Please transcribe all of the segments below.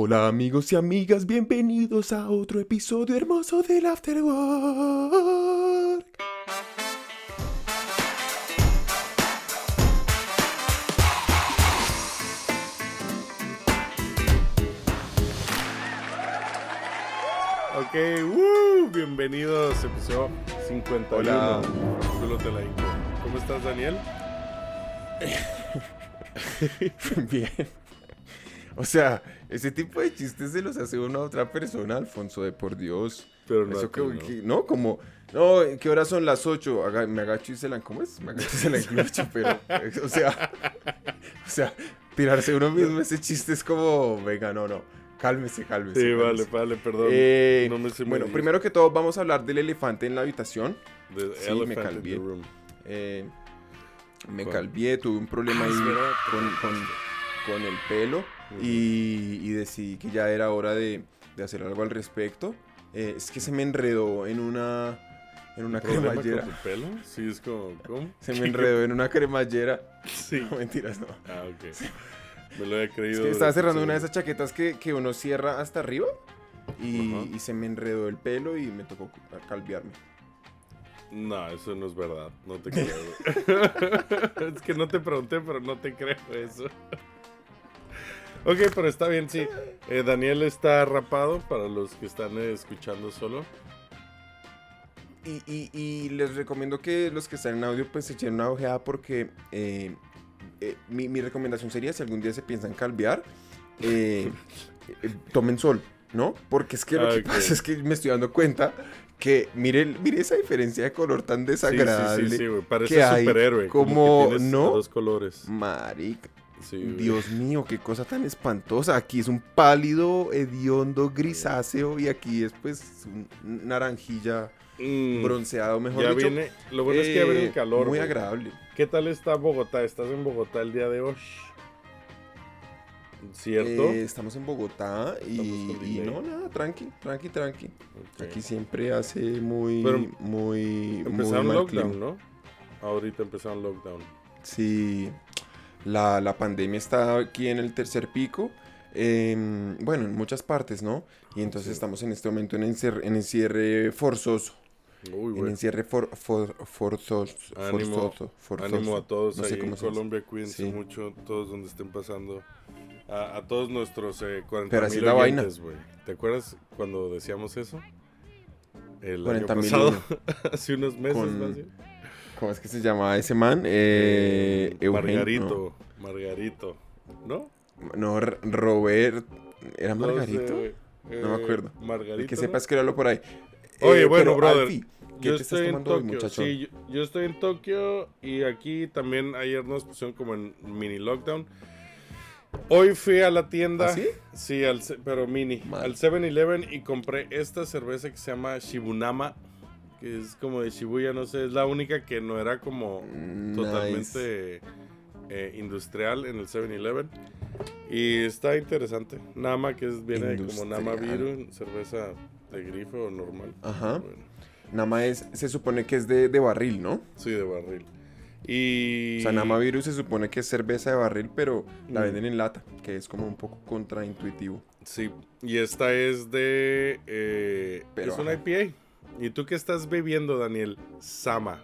Hola amigos y amigas, bienvenidos a otro episodio hermoso del Afterwork. Ok, woo, bienvenidos, episodio 51. Hola. Te la. ¿Cómo estás, Daniel? Bien. O sea, ese tipo de chistes se los hace una otra persona, Alfonso, de por Dios. Pero no, Eso que, no. que- no, como, no, ¿qué horas son las 8? me agacho y se la, ¿cómo es? Me agacho y se la inclucho, pero, eh, o sea, o sea, tirarse uno mismo ese chiste es como, venga, no, no, cálmese, cálmese. Sí, vale, cálmese. vale, perdón. Eh, no me sé bueno, medir. primero que todo vamos a hablar del elefante en la habitación. The sí, me calvié. room. Eh, me calvié, tuve un problema Ah, ahí con, con- con el pelo. Y, y decidí que ya era hora de, de hacer algo al respecto. Eh, es que se me enredó en una, en una ¿Problema con cremallera. tu pelo? Sí, es como, ¿cómo? Se me enredó en una cremallera. Sí. No, mentiras, no. Ah, ok. Me lo he creído. Es que estaba cerrando una de esas chaquetas que, que uno cierra hasta arriba y, se me enredó el pelo y me tocó calviarme. No, eso no es verdad. No te creo. es que no te pregunté, pero no te creo eso. Ok, pero está bien, sí. Eh, Daniel está rapado para los que están eh, escuchando solo. Y, y- y les recomiendo que los que están en audio pues se echen una ojeada porque eh, eh, mi, mi recomendación sería si algún día se piensan calviar, tomen sol, ¿no? Porque es que lo Ah, que pasa es que me estoy dando cuenta que mire, mire esa diferencia de color tan Sí, sí, desagradable. sí, sí, güey. Parece que hay superhéroe. como- que tienes ¿no? dos colores. Marica, Sí. Dios mío, qué cosa tan espantosa. Aquí es un pálido, hediondo, grisáceo y aquí es pues un naranjilla Mm, bronceado, mejor ya dicho. viene. Lo bueno es que ya viene Eh, el calor. Muy güey. agradable. ¿Qué tal está Bogotá? ¿Estás en Bogotá el día de hoy? ¿Cierto? Eh, estamos en Bogotá y, no, nada, tranqui, tranqui, tranqui. Aquí siempre hace muy, Pero muy, muy Empezaron mal lockdown, clima. ¿no? Ahorita empezaron lockdown. Sí, la, la pandemia está aquí en el tercer pico. em, bueno, en muchas partes, ¿no? Y entonces Sí. estamos en este momento en, encer- en encierre forzoso. Uy, En encierre for- for- forzoso. Ánimo, forzoso, forzoso. Ánimo a todos No ahí sé cómo en. Colombia, cuídense Sí. mucho, todos donde estén pasando. A, a todos nuestros eh, 40 Pero así la vaina. ¿Te acuerdas cuando decíamos eso? El 40 año pasado, hace unos meses, Con más bien. ¿Cómo es que se llama ese man? Eh, Eugenio, Margarito, Margarito, ¿no? No, Robert. ¿Era No sé, Margarito? No me Eh, acuerdo. Margarito. El que ¿no? sepa escribirlo por ahí. Oye, Eh, bueno, brother, Alfie, ¿qué yo te estás estoy en tomando hoy, Tokio. muchachón? sí, yo, yo estoy en Tokio y aquí también ayer nos pusieron como en mini lockdown. Hoy fui a la tienda. ¿Ah, sí? Sí, al pero mini. Mal. Al 7-Eleven y compré esta cerveza que se llama Shibunama. Que es como de Shibuya, no sé. Es la única que no era como Nice. totalmente eh, industrial en el 7-Eleven. Y está interesante. Nama, que es, viene como Nama Industrial. Viru, cerveza de grifo normal. Ajá. Bueno. Nama es, se supone que es de, de barril, ¿no? Sí, de barril. Y. O sea, Nama Virus se supone que es cerveza de barril, pero la Mm. venden en lata, que es como un poco contraintuitivo. Sí. Y esta es de. eh, Pero, es una. IPA. ¿Y tú qué estás bebiendo, Daniel? Sama.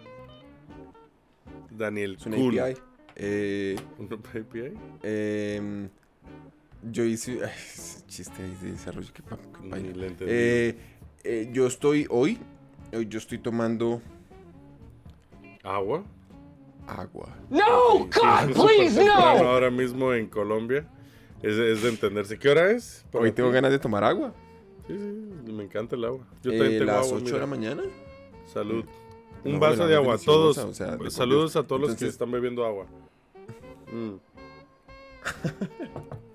Daniel Es una Kun. API. Eh, ¿Una IPA? em, yo hice... ay, chiste ahí de desarrollo, que, que. Eh, eh, yo estoy hoy, hoy yo estoy tomando ¿Agua? agua. No, God, please, no. ahora mismo en Colombia. Es, es de entenderse. ¿Qué hora es? Hoy tengo ganas de tomar agua. Sí, sí, me encanta el agua. Yo Eh, también tengo las agua, 8 mira. de la mañana. Salud. Un No, vaso de agua. Todos. o sea, de saludos a todos los que están bebiendo agua. Mm.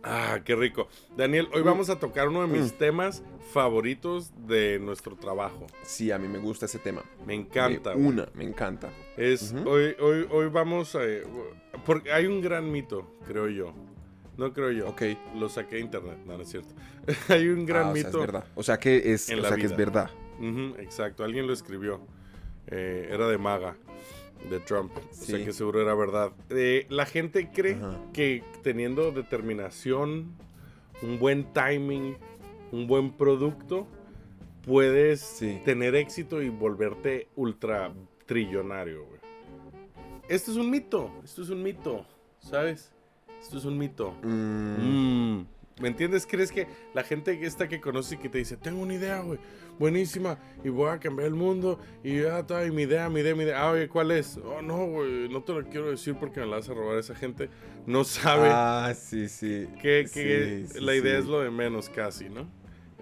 ah, qué rico. Daniel, hoy vamos a tocar uno de mis Mm. temas favoritos de nuestro trabajo. Sí, a mí me gusta ese tema. Me encanta. De una, me encanta. Es, hoy, hoy, hoy vamos a... Porque hay un gran mito, creo yo. No creo yo. Ok. Lo saqué de internet. No, no es cierto. hay un gran Ah, o sea, mito. es verdad. O sea que es, o sea que es verdad. Exacto, alguien lo escribió. Eh, era de Maga, de Trump. O sea Sí. que seguro era verdad. Eh, la gente cree Ajá. que teniendo determinación, un buen timing, un buen producto, puedes Sí. tener éxito y volverte ultra trillonario, güey. Esto es un mito, esto es un mito, ¿sabes? Esto es un mito. Mm, Mm, ¿Me entiendes? ¿Crees que la gente esta que conoce y que te dice, tengo una idea, güey, buenísima, y voy a cambiar el mundo, y ya y mi idea, mi idea, mi idea, ah, oye, ¿cuál es? Oh, no, güey, no te lo quiero decir porque me la vas a robar esa gente. No sabe Ah, sí, sí. que, que Sí, sí, la idea sí. es lo de menos casi, ¿no?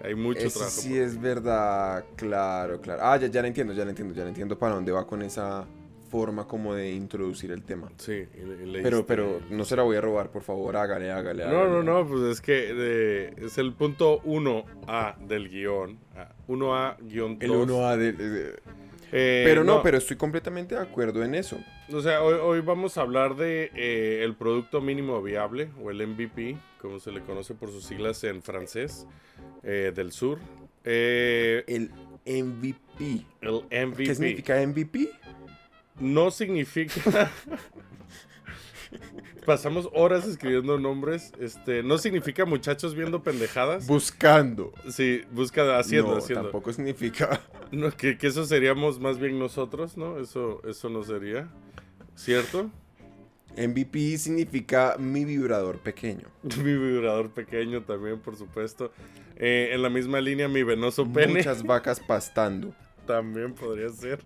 Hay mucho Eso trabajo. sí es verdad, claro, claro. Ah, ya, ya la entiendo, ya la entiendo, ya la entiendo para dónde va con esa forma como de introducir el tema. Sí, le- Pero, pero no se la voy a robar, por favor, hágale, hágale. No, hágale. no, no, pues es que eh, es el punto 1A del guion. ah, 1A guion 2. El 1A de... de- Eh, pero no, pero estoy completamente de acuerdo en eso. O sea, hoy, hoy vamos a hablar de eh, el producto mínimo viable, o el MVP, como se le conoce por sus siglas en francés, del sur. El MVP. el MVP. ¿Qué significa MVP? No significa... Pasamos horas escribiendo nombres. Este, no significa muchachos viendo pendejadas. Buscando. Sí, busca haciendo, no, haciendo. tampoco significa... No, que, que eso seríamos más bien nosotros, ¿no? Eso, eso no sería. ¿Cierto? MVP significa mi vibrador pequeño. Mi vibrador pequeño también, por supuesto. Eh, en la misma línea, mi venoso pene Muchas vacas pastando. también podría ser.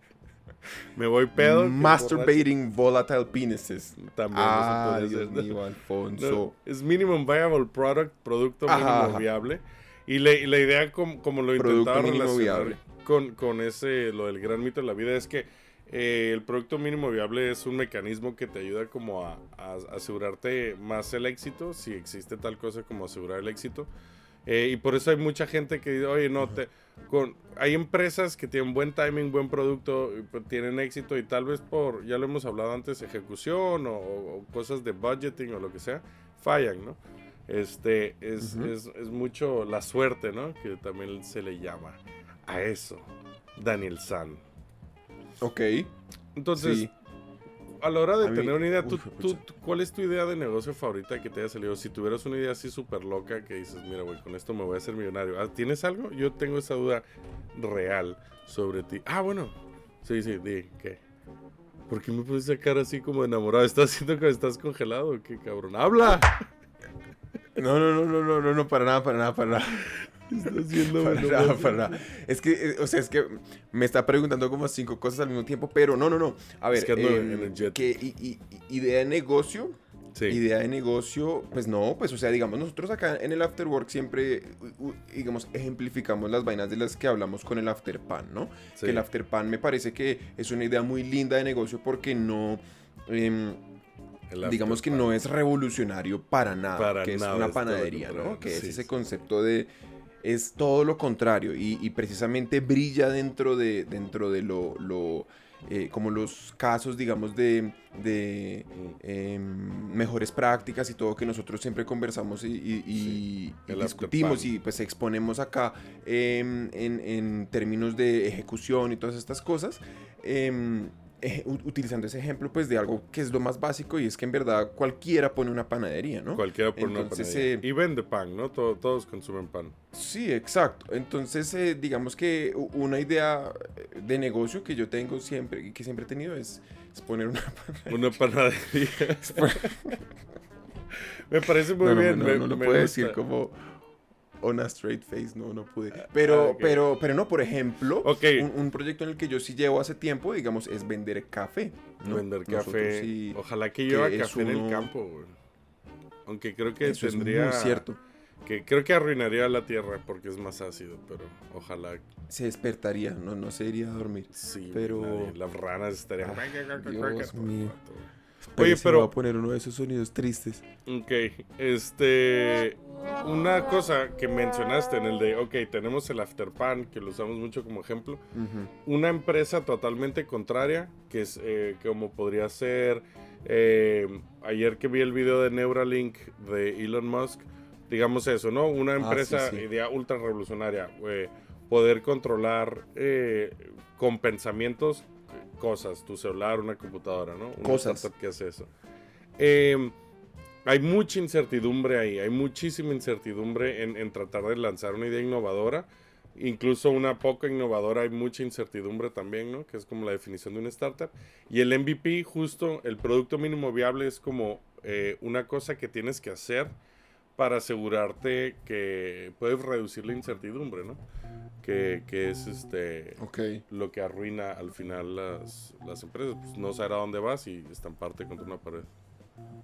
Me voy pedo. Masturbating volatile penises. También Ah, eso Dios ser. mío, Alfonso. No, es minimum viable product, producto mínimo ajá. viable. Y, la- y la idea, como, como lo intentaba relacionar con, con ese, lo del gran mito de la vida, es que eh, el producto mínimo viable es un mecanismo que te ayuda como a, a asegurarte más el éxito, si existe tal cosa como asegurar el éxito. Eh, y por eso hay mucha gente que dice, oye, no, te, con, hay empresas que tienen buen timing, buen producto, pues, tienen éxito y tal vez por, ya lo hemos hablado antes, ejecución o, o cosas de budgeting o lo que sea, fallan, ¿no? Este, es, es, es mucho la suerte, ¿no? Que también se le llama a eso, Daniel San. Ok. Entonces, Sí. A la hora de mí- tener una idea, ¿tú, Uf, tú- pucha. ¿cuál es tu idea de negocio favorita que te haya salido? Si tuvieras una idea así súper loca que dices, mira, güey, con esto me voy a hacer millonario. Ah, ¿Tienes algo? Yo tengo esa duda real sobre ti. Ah, bueno. Sí, sí, di, ¿qué? ¿Por qué me esa cara así como enamorado? ¿Estás haciendo que estás congelado? ¿Qué cabrón? ¡Habla! No, no, no, no, no, no, no, para nada, para nada, para nada. Estás viendo Para nada, para nada. Es que, eh, o sea, es que me está preguntando como cinco cosas al mismo tiempo, pero no, no, no. A ver, Es que ando em, energético. que i- i- i- idea de negocio, Sí. idea de negocio, pues no, pues o sea, digamos, nosotros acá en el Afterwork siempre, u- u- digamos, ejemplificamos las vainas de las que hablamos con el Afterpan, ¿no? Sí. Que el Afterpan me parece que es una idea muy linda de negocio porque no... em, El digamos que no es revolucionario para nada, Para que nada, es una panadería, ¿no? Que es ese sí. concepto de es todo lo contrario y, y precisamente brilla dentro de dentro de lo, lo, eh, como los casos, digamos, de, de em, mejores prácticas y todo que nosotros siempre conversamos y, y- y- y el discutimos y pues exponemos acá em, en, en términos de ejecución y todas estas cosas. Eh, utilizando ese ejemplo pues de algo que es lo más básico y es que en verdad cualquiera pone una panadería, ¿no? Cualquiera por una panadería. eh, Y vende pan, ¿no? Todo- todos consumen pan. Sí, exacto. Entonces, eh, digamos que una idea de negocio que yo tengo siempre y que siempre he tenido es, es poner una panadería. Una panadería. me parece muy no, no, bien. no, me, no lo me puedo gusta. decir como on a straight face, no, no pude. Pero, ah, ok. pero, pero no, por ejemplo, Ok. un, un proyecto en el que yo sí llevo hace tiempo, digamos, es vender café. ¿no? Vender café. sí- Ojalá que lleva que café en el campo, güey. Aunque creo que Eso tendría. es muy cierto. Que creo que arruinaría la tierra porque es más ácido, pero ojalá Se despertaría, no, no se iría a dormir. sí. Pero- nadie- las ranas estarían. Ah, Dios mío. Oye, pero- Voy a poner uno de esos sonidos tristes. Ok, este. Una cosa que mencionaste en el de, ok, tenemos el Afterpan, que lo usamos mucho como ejemplo. Una empresa totalmente contraria, que es eh, como podría ser. eh, ayer que vi el video de Neuralink de Elon Musk, digamos eso, ¿no? Una Ah, empresa, sí, sí. idea ultra revolucionaria, eh, poder controlar eh, con pensamientos cosas, tu celular, una computadora, ¿no? Una Cosas. startup que hace eso. Eh, hay mucha incertidumbre ahí, hay muchísima incertidumbre en, en, tratar de lanzar una idea innovadora. Incluso una poca innovadora, hay mucha incertidumbre también, ¿no? Que es como la definición de una startup. Y el MVP, justo, el producto mínimo viable es como eh, una cosa que tienes que hacer para asegurarte que puedes reducir la incertidumbre, ¿no? Que, que es este lo que arruina al final las, las empresas. Pues no saber a dónde vas y estamparte contra una pared.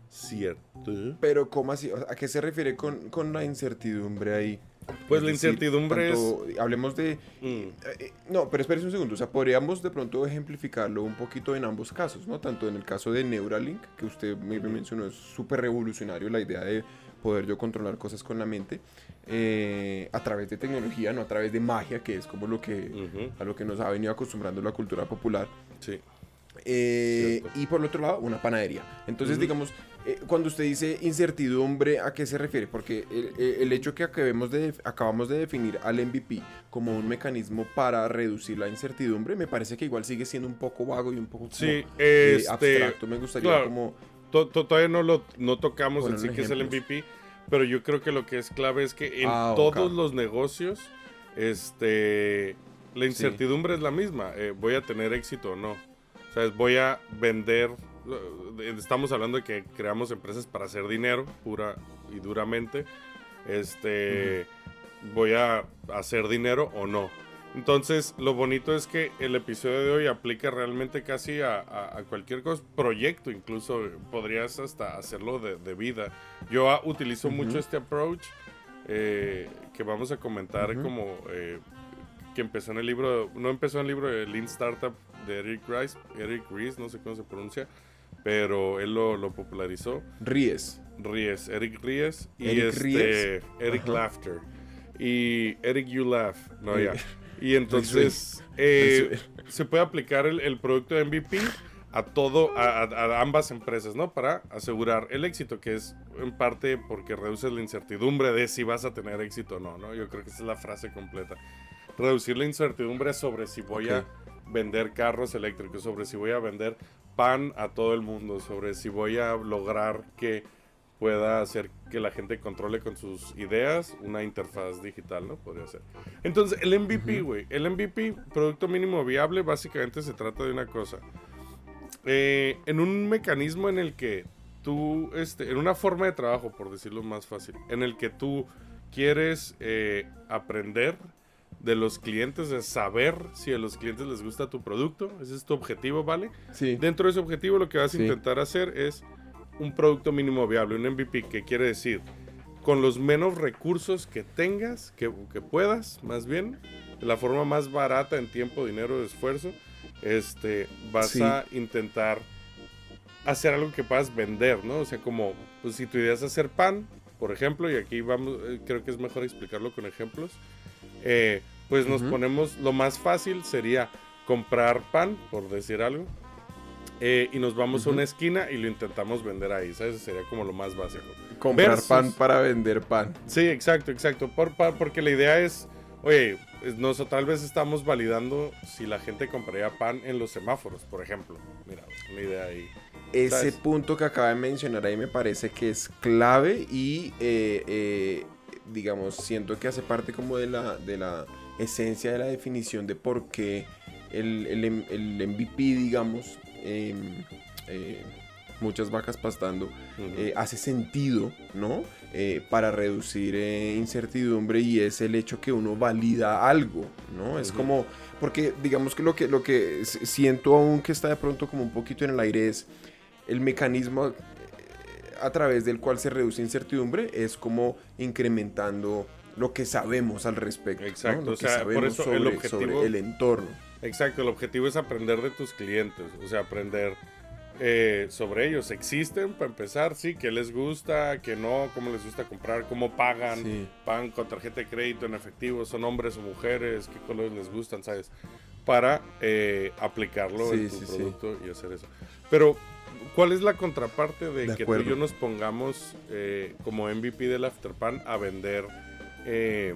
¿Cierto? Pero, ¿cómo así? ¿A qué se refiere con, con la incertidumbre ahí? Pues la incertidumbre es... Hablemos de... Mm. Eh, eh, no, pero espérese un segundo. O sea, podríamos de pronto ejemplificarlo un poquito en ambos casos, ¿no? Tanto en el caso de Neuralink, que usted me mencionó, es súper revolucionario la idea de poder yo controlar cosas con la mente eh, a través de tecnología, no a través de magia, que es como lo que a lo que nos ha venido acostumbrando la cultura popular. Sí. y por el otro lado, una panadería. Entonces, digamos, eh, cuando usted dice incertidumbre, ¿a qué se refiere? Porque el, hecho que acabemos de, acabamos de definir al MVP como un mecanismo para reducir la incertidumbre, me parece que igual sigue siendo un poco vago y un poco sí, eh, este, abstracto. Me gustaría como... todavía no lo no tocamos en sí que es el MVP, pero yo creo que lo que es clave es que en ah, todos los negocios, este, la incertidumbre es la misma. Eh, voy a tener éxito o no. O sea, voy a vender estamos hablando de que creamos empresas para hacer dinero, pura y duramente. Este, voy a hacer dinero o no. Entonces, lo bonito es que el episodio de hoy aplica realmente casi a, cualquier cosa, proyecto, incluso podrías hasta hacerlo de, vida. Yo ah, utilizo mucho este approach eh, que vamos a comentar como eh, que empezó en el libro, no empezó en el libro de Lean Startup de Eric Ries, Eric Ries, no sé cómo se pronuncia, pero él lo, popularizó. Ries. Ries, Eric Ries y Eric este Eric Laughter y Eric You Laugh, no ya. Y entonces eh, se puede aplicar el, producto de MVP a todo, a, ambas empresas, ¿no? Para asegurar el éxito, que es en parte porque reduces la incertidumbre de si vas a tener éxito o no, ¿no? Yo creo que esa es la frase completa. Reducir la incertidumbre sobre si voy a vender carros eléctricos, sobre si voy a vender pan a todo el mundo sobre si voy a lograr que pueda hacer que la gente controle con sus ideas una interfaz digital, ¿no? Podría ser. Entonces, el MVP, güey, el MVP, Producto Mínimo Viable, básicamente se trata de una cosa. Eh, en un mecanismo en el que tú, este, en una forma de trabajo, por decirlo más fácil, en el que tú quieres eh, aprender de los clientes, de saber si a los clientes les gusta tu producto. Ese es tu objetivo, ¿vale? Sí. Dentro de ese objetivo lo que vas a intentar hacer es un producto mínimo viable, un MVP, que quiere decir con los menos recursos que tengas, que, que puedas, más bien, de la forma más barata en tiempo, dinero, esfuerzo, este, vas a intentar hacer algo que puedas vender, ¿no? O sea, como, pues si tu idea es hacer pan, por ejemplo, y aquí vamos, eh, creo que es mejor explicarlo con ejemplos, eh, pues nos ponemos, lo más fácil sería comprar pan, por decir algo, eh, y nos vamos a una esquina y lo intentamos vender ahí, ¿sabes? Sería como lo más básico. Comprar pan para vender pan. Sí, exacto, exacto. Por, porque la idea es, oye, nosotros tal vez estamos validando si la gente compraría pan en los semáforos, por ejemplo. Mira, una idea ahí. Ese punto que acaba de mencionar ahí me parece que es clave y eh, digamos, siento que hace parte como de la, de la esencia de la definición de por qué el, el, MVP, digamos, em, eh, muchas vacas pastando, eh, hace sentido, ¿no? Eh, para reducir incertidumbre y es el hecho que uno valida algo, ¿no? Es como, porque digamos que lo que, lo que siento aún que está de pronto como un poquito en el aire es el mecanismo a través del cual se reduce incertidumbre es como incrementando lo que sabemos al respecto. Exacto, o sea, por eso el objetivo, el entorno. Exacto, el objetivo es aprender de tus clientes, o sea, aprender eh, sobre ellos. ¿Existen para empezar? Sí, qué les gusta, qué no, cómo les gusta comprar, cómo pagan, pagan con tarjeta de crédito en efectivo, son hombres o mujeres, qué colores les gustan, ¿sabes? Para eh, aplicarlo en tu producto y hacer eso. Pero ¿Cuál es la contraparte de, que tú y yo nos pongamos eh, como MVP del Afterpan a vender eh,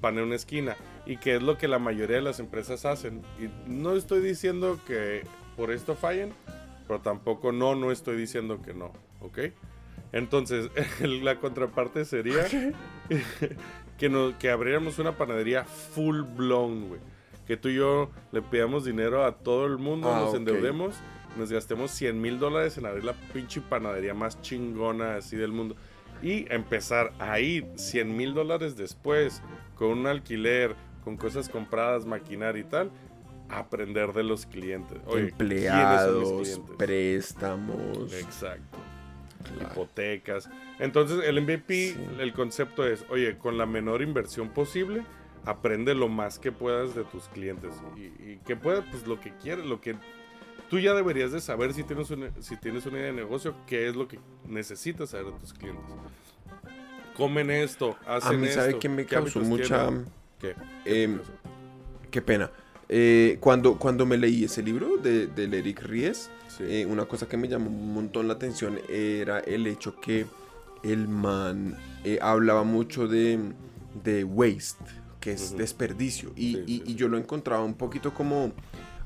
pan en una esquina? Y que es lo que la mayoría de las empresas hacen. Y no estoy diciendo que por esto fallen, pero tampoco no, no estoy diciendo que no, ¿ok? Entonces, la contraparte sería que, nos, que abriéramos una panadería full blown, güey. Que tú y yo le pidamos dinero a todo el mundo, Ah, nos ok. endeudemos, nos gastemos 100 mil dólares en abrir la pinche panadería más chingona así del mundo. Y empezar a ir 100 mil dólares después, con un alquiler, con cosas compradas, maquinaria y tal, a aprender de los clientes. Oye, ¿quiénes son mis Empleados, clientes? préstamos. Exacto. Claro. hipotecas. Entonces, el MVP, Sí. el concepto es, oye, con la menor inversión posible, aprende lo más que puedas de tus clientes. Y, y que puedas, pues lo que quieras, lo que tú ya deberías de saber si tienes, una, si tienes una idea de negocio, qué es lo que necesitas saber de tus clientes. Comen esto, A hacen mí, esto. ¿sabe que me ¿qué causó mucha... tienen? ¿Qué? ¿Qué Em? Qué pena. Eh, cuando, cuando me leí ese libro de, del Eric Ries, Sí. eh, una cosa que me llamó un montón la atención era el hecho que el man eh, hablaba mucho de, de waste, que es desperdicio. Y, Sí, y- sí, y sí. yo lo encontraba un poquito como,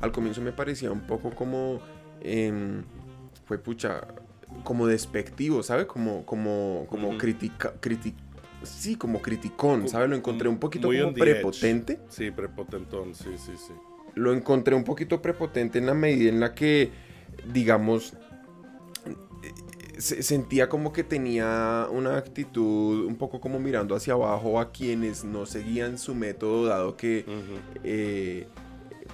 al comienzo me parecía un poco como, em, fue pucha, como despectivo, ¿sabe? Como, como, como critica, criti- sí, como criticón, Como- ¿sabe? Lo encontré un poquito muy como edge. prepotente Sí, prepotentón, sí, sí, sí. lo encontré un poquito prepotente en la medida en la que, digamos, se- sentía como que tenía una actitud un poco como mirando hacia abajo a quienes no seguían su método, dado que, eh,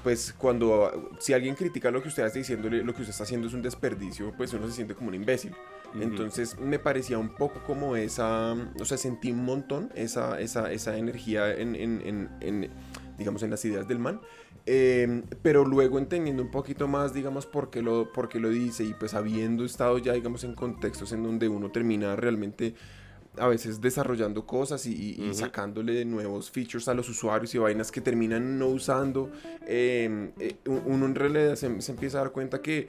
pues cuando, si alguien critica lo que usted está diciendo, lo que usted está haciendo es un desperdicio, pues uno se siente como un imbécil. Entonces me parecía un poco como esa, o sea, sentí un montón esa, esa, esa energía en, en- en- en, digamos, en las ideas del man. Eh, pero luego entendiendo un poquito más, digamos, por qué, lo, por qué lo dice y pues habiendo estado ya, digamos, en contextos en donde uno termina realmente a veces desarrollando cosas y, y- y Ujú. sacándole nuevos features a los usuarios y vainas que terminan no usando, eh, eh, uno en realidad se, se empieza a dar cuenta que,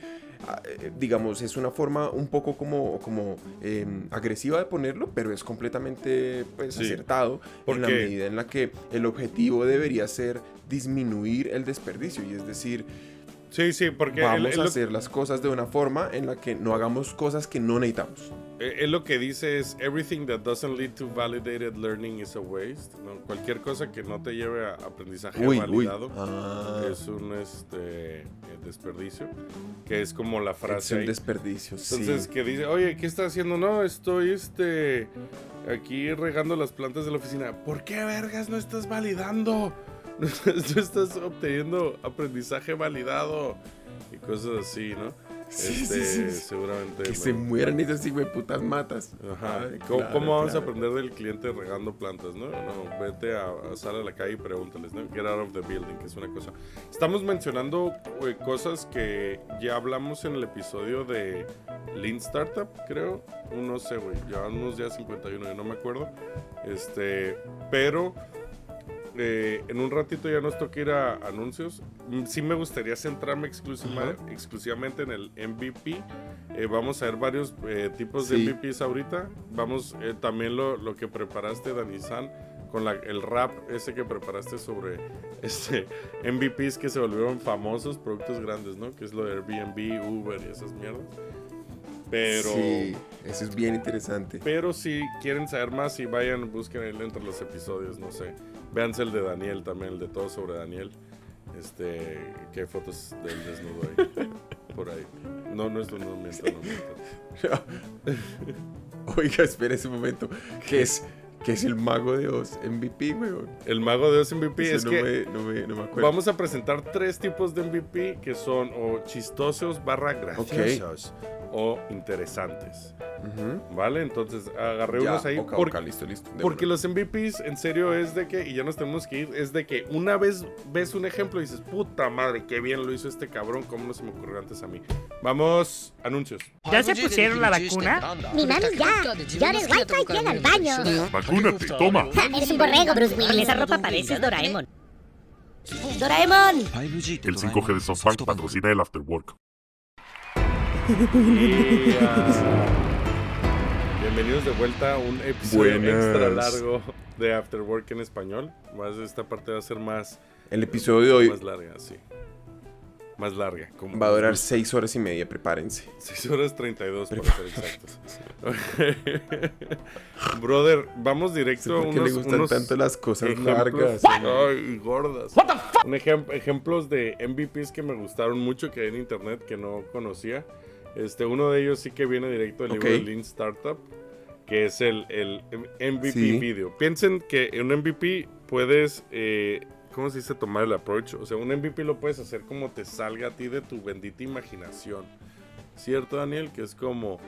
digamos, es una forma un poco como, como eh, agresiva de ponerlo, pero es completamente pues, Sí. acertado en la medida en la que el objetivo debería ser disminuir el desperdicio y es decir, Sí, sí, porque vamos él- él a hacer las cosas de una forma en la que no hagamos cosas que no necesitamos. Eh, Él lo que dice es everything that doesn't lead to validated learning is a waste. ¿no? Cualquier cosa que no te lleve a aprendizaje Uy, uy. validado Ah, es un este, eh, desperdicio, que es como la es frase un ahí. desperdicio, sí. Entonces que dice, oye, ¿qué estás haciendo? No, estoy este aquí regando las plantas de la oficina. ¿Por qué vergas no estás validando? No estás obteniendo aprendizaje validado y cosas así, ¿no? Sí, Este, sí, sí. Seguramente. Que me- se mueran esas putas matas. Ajá. Ay, ¿Cómo, claro, cómo vamos a aprender del cliente regando plantas, no? No, vete a, a sal a la calle y pregúntales, ¿no? Get out of the building, que es una cosa. Estamos mencionando eh, cosas que ya hablamos en el episodio de Lean Startup, creo. No sé, güey. Llevamos ya 51, yo no me acuerdo. Este, pero eh, en un ratito ya nos toca ir a anuncios. Mm, Sí me gustaría centrarme exclusiva- exclusivamente en el MVP. Eh, vamos a ver varios eh, tipos de. MVPs ahorita. Vamos también lo, lo que preparaste, Dani San, con la- el rap ese que preparaste sobre este, MVPs que se volvieron famosos, productos grandes, ¿no? Que es lo de Airbnb, Uber y esas mierdas. Pero... Sí, eso es bien interesante. Pero si quieren saber más, si vayan, busquen entre los episodios, no sé. Véanse el de Daniel también, el de todo sobre Daniel. Este, que hay fotos del desnudo ahí. Por ahí. No, no es no miento, no miento. Oiga, espera ese momento. ¿Qué es, qué es el mago de Oz? MVP, weón. El mago de Oz MVP Ese es no, que me, no, me, no me acuerdo. vamos a presentar tres tipos de MVP que son o chistosos barra graciosos o interesantes. Ujú. ¿Vale? Entonces agarré Ya, unos ahí. ok, porque- listo, listo. Porque los MVPs, en serio, es de que, y ya nos tenemos que ir, es de que una vez ves un ejemplo y dices, puta madre, qué bien lo hizo este cabrón, cómo no se me ocurrió antes a mí. Vamos, anuncios. ¿Ya se pusieron la vacuna? Mi mami ya. Ya eres wifi, llega al baño. Vacúnate, toma. Ja, Eres un borrego, Bruce En Willis. esa ropa pareces Doraemon. ¡Doraemon! El 5G de SoftBank patrocina el Afterwork. Bienvenidos de vuelta a un episodio Buenas. extra largo de After Work en español. Más esta parte va a ser más, El episodio de hoy más larga, sí. Más larga. Como Va a durar 6 horas y media, prepárense. 6 horas 32 para ser exactos. Brother, vamos Sí, directo a ¿Por qué unos, le gustan unos tanto las cosas ejemplos- largas? Ay, gordas. Un ejem- ejemplos de MVPs que me gustaron mucho que hay en internet que no conocía. Este, uno de ellos sí que viene directo del libro de Lean Startup, que es el, el MVP Sí. video. Piensen que en un MVP puedes, eh, ¿cómo se dice? Tomar el approach. O sea, un MVP lo puedes hacer como te salga a ti de tu bendita imaginación. ¿Cierto, Daniel? Que es como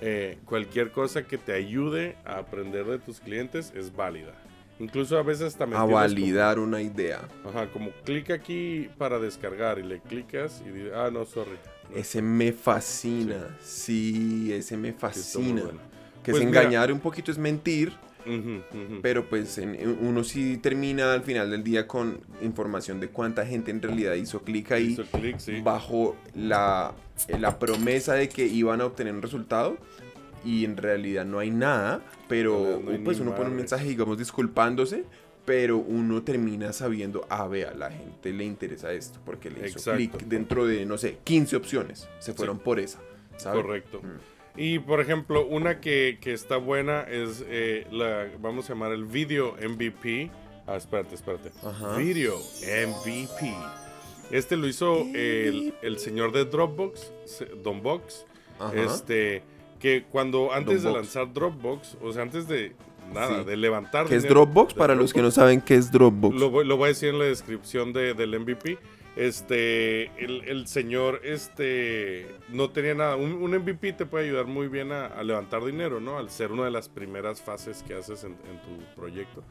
eh, cualquier cosa que te ayude a aprender de tus clientes es válida. Incluso a veces hasta A como- validar una idea. Ajá, como clic aquí para descargar y le clicas y dices, ah, no, sorry. No, Ese me fascina. Sí, ese me sí, está muy fascina. bueno. Que Pues es mira- engañar un poquito, es mentir. Ujú, ujú. Pero pues en- en- uno sí termina al final del día con información de cuánta gente en realidad hizo clic ahí Hizo clic, sí. bajo la, la promesa de que iban a obtener un resultado y en realidad no hay nada, pero No, no pues uno pone un mensaje, digamos, disculpándose, pero uno termina sabiendo, ah, vea, la gente le interesa esto, porque le hizo clic dentro de, no sé, 15 opciones, se fueron por esa, ¿sabes? Correcto. Mm. Y por ejemplo, una que, que está buena es eh, la, vamos a llamar el video MVP. Ah, espérate, espérate. Ajá. Video MVP. Este lo hizo el, el señor de Dropbox, Don Box. Ajá. Este, que cuando antes de lanzar Dropbox, o sea, antes de nada, Sí. de levantar. ¿Qué es Dropbox? Para los que no saben qué es Dropbox. Lo, voy- lo voy a decir en la descripción de- del MVP. Este, el, el señor, este, no tenía nada. Un, un MVP te puede ayudar muy bien a, a levantar dinero, ¿no? Al ser una de las primeras fases que haces en, en tu proyecto.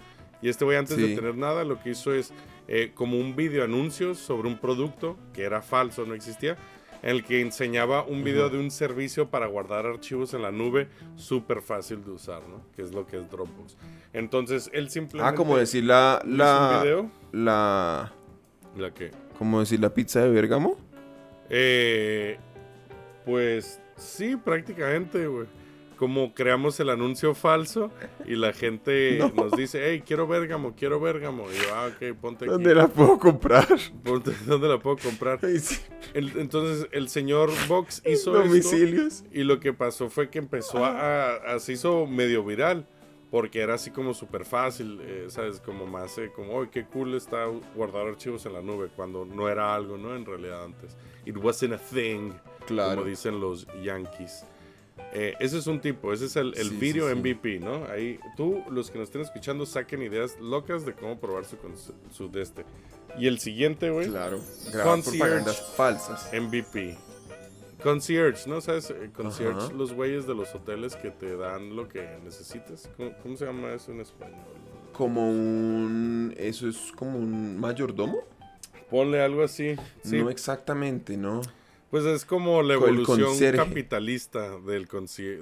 Y este güey, antes de Sí. tener nada, lo que hizo es eh, como un video anuncio sobre un producto que era falso, no existía, en el que enseñaba un video Ujú. de un servicio para guardar archivos en la nube súper fácil de usar, ¿no? Que es lo que es Dropbox. Entonces, él simplemente... Ah, como decir la, la, video. la, ¿La qué? Como decir la pizza de Bérgamo. Eh, pues sí, prácticamente, güey. Como creamos el anuncio falso y la gente No. nos dice, hey, quiero Bérgamo, quiero Bérgamo. Y yo, ah, ok, ponte aquí. ¿Dónde la puedo comprar? Ponte- ¿Dónde la puedo comprar? Ay, sí. El- entonces el señor Box hizo esto Domicilios. y lo que pasó fue que empezó a, a- se hizo medio viral porque era así como súper fácil, eh, ¿sabes? Como más, eh, como, ¡ay, qué cool está guardar archivos en la nube! Cuando no era algo, ¿no? En realidad antes. It wasn't a thing, Claro. como dicen los yankees. Eh, ese es un tipo, ese es el, el Sí, sí, video sí. MVP, ¿no? Ahí, tú, los que nos estén escuchando, saquen ideas locas de cómo probar su, su de este. Y el siguiente, güey, Claro. Grabar propagandas falsas. MVP. Concierge, ¿no? ¿Sabes? Eh, Concierge, Ajá. los güeyes de los hoteles que te dan lo que necesitas. ¿Cómo, cómo se llama eso en español? Como un. Eso es como un mayordomo. Ponle algo así. Sí, No exactamente, ¿no? pues es como la evolución capitalista del,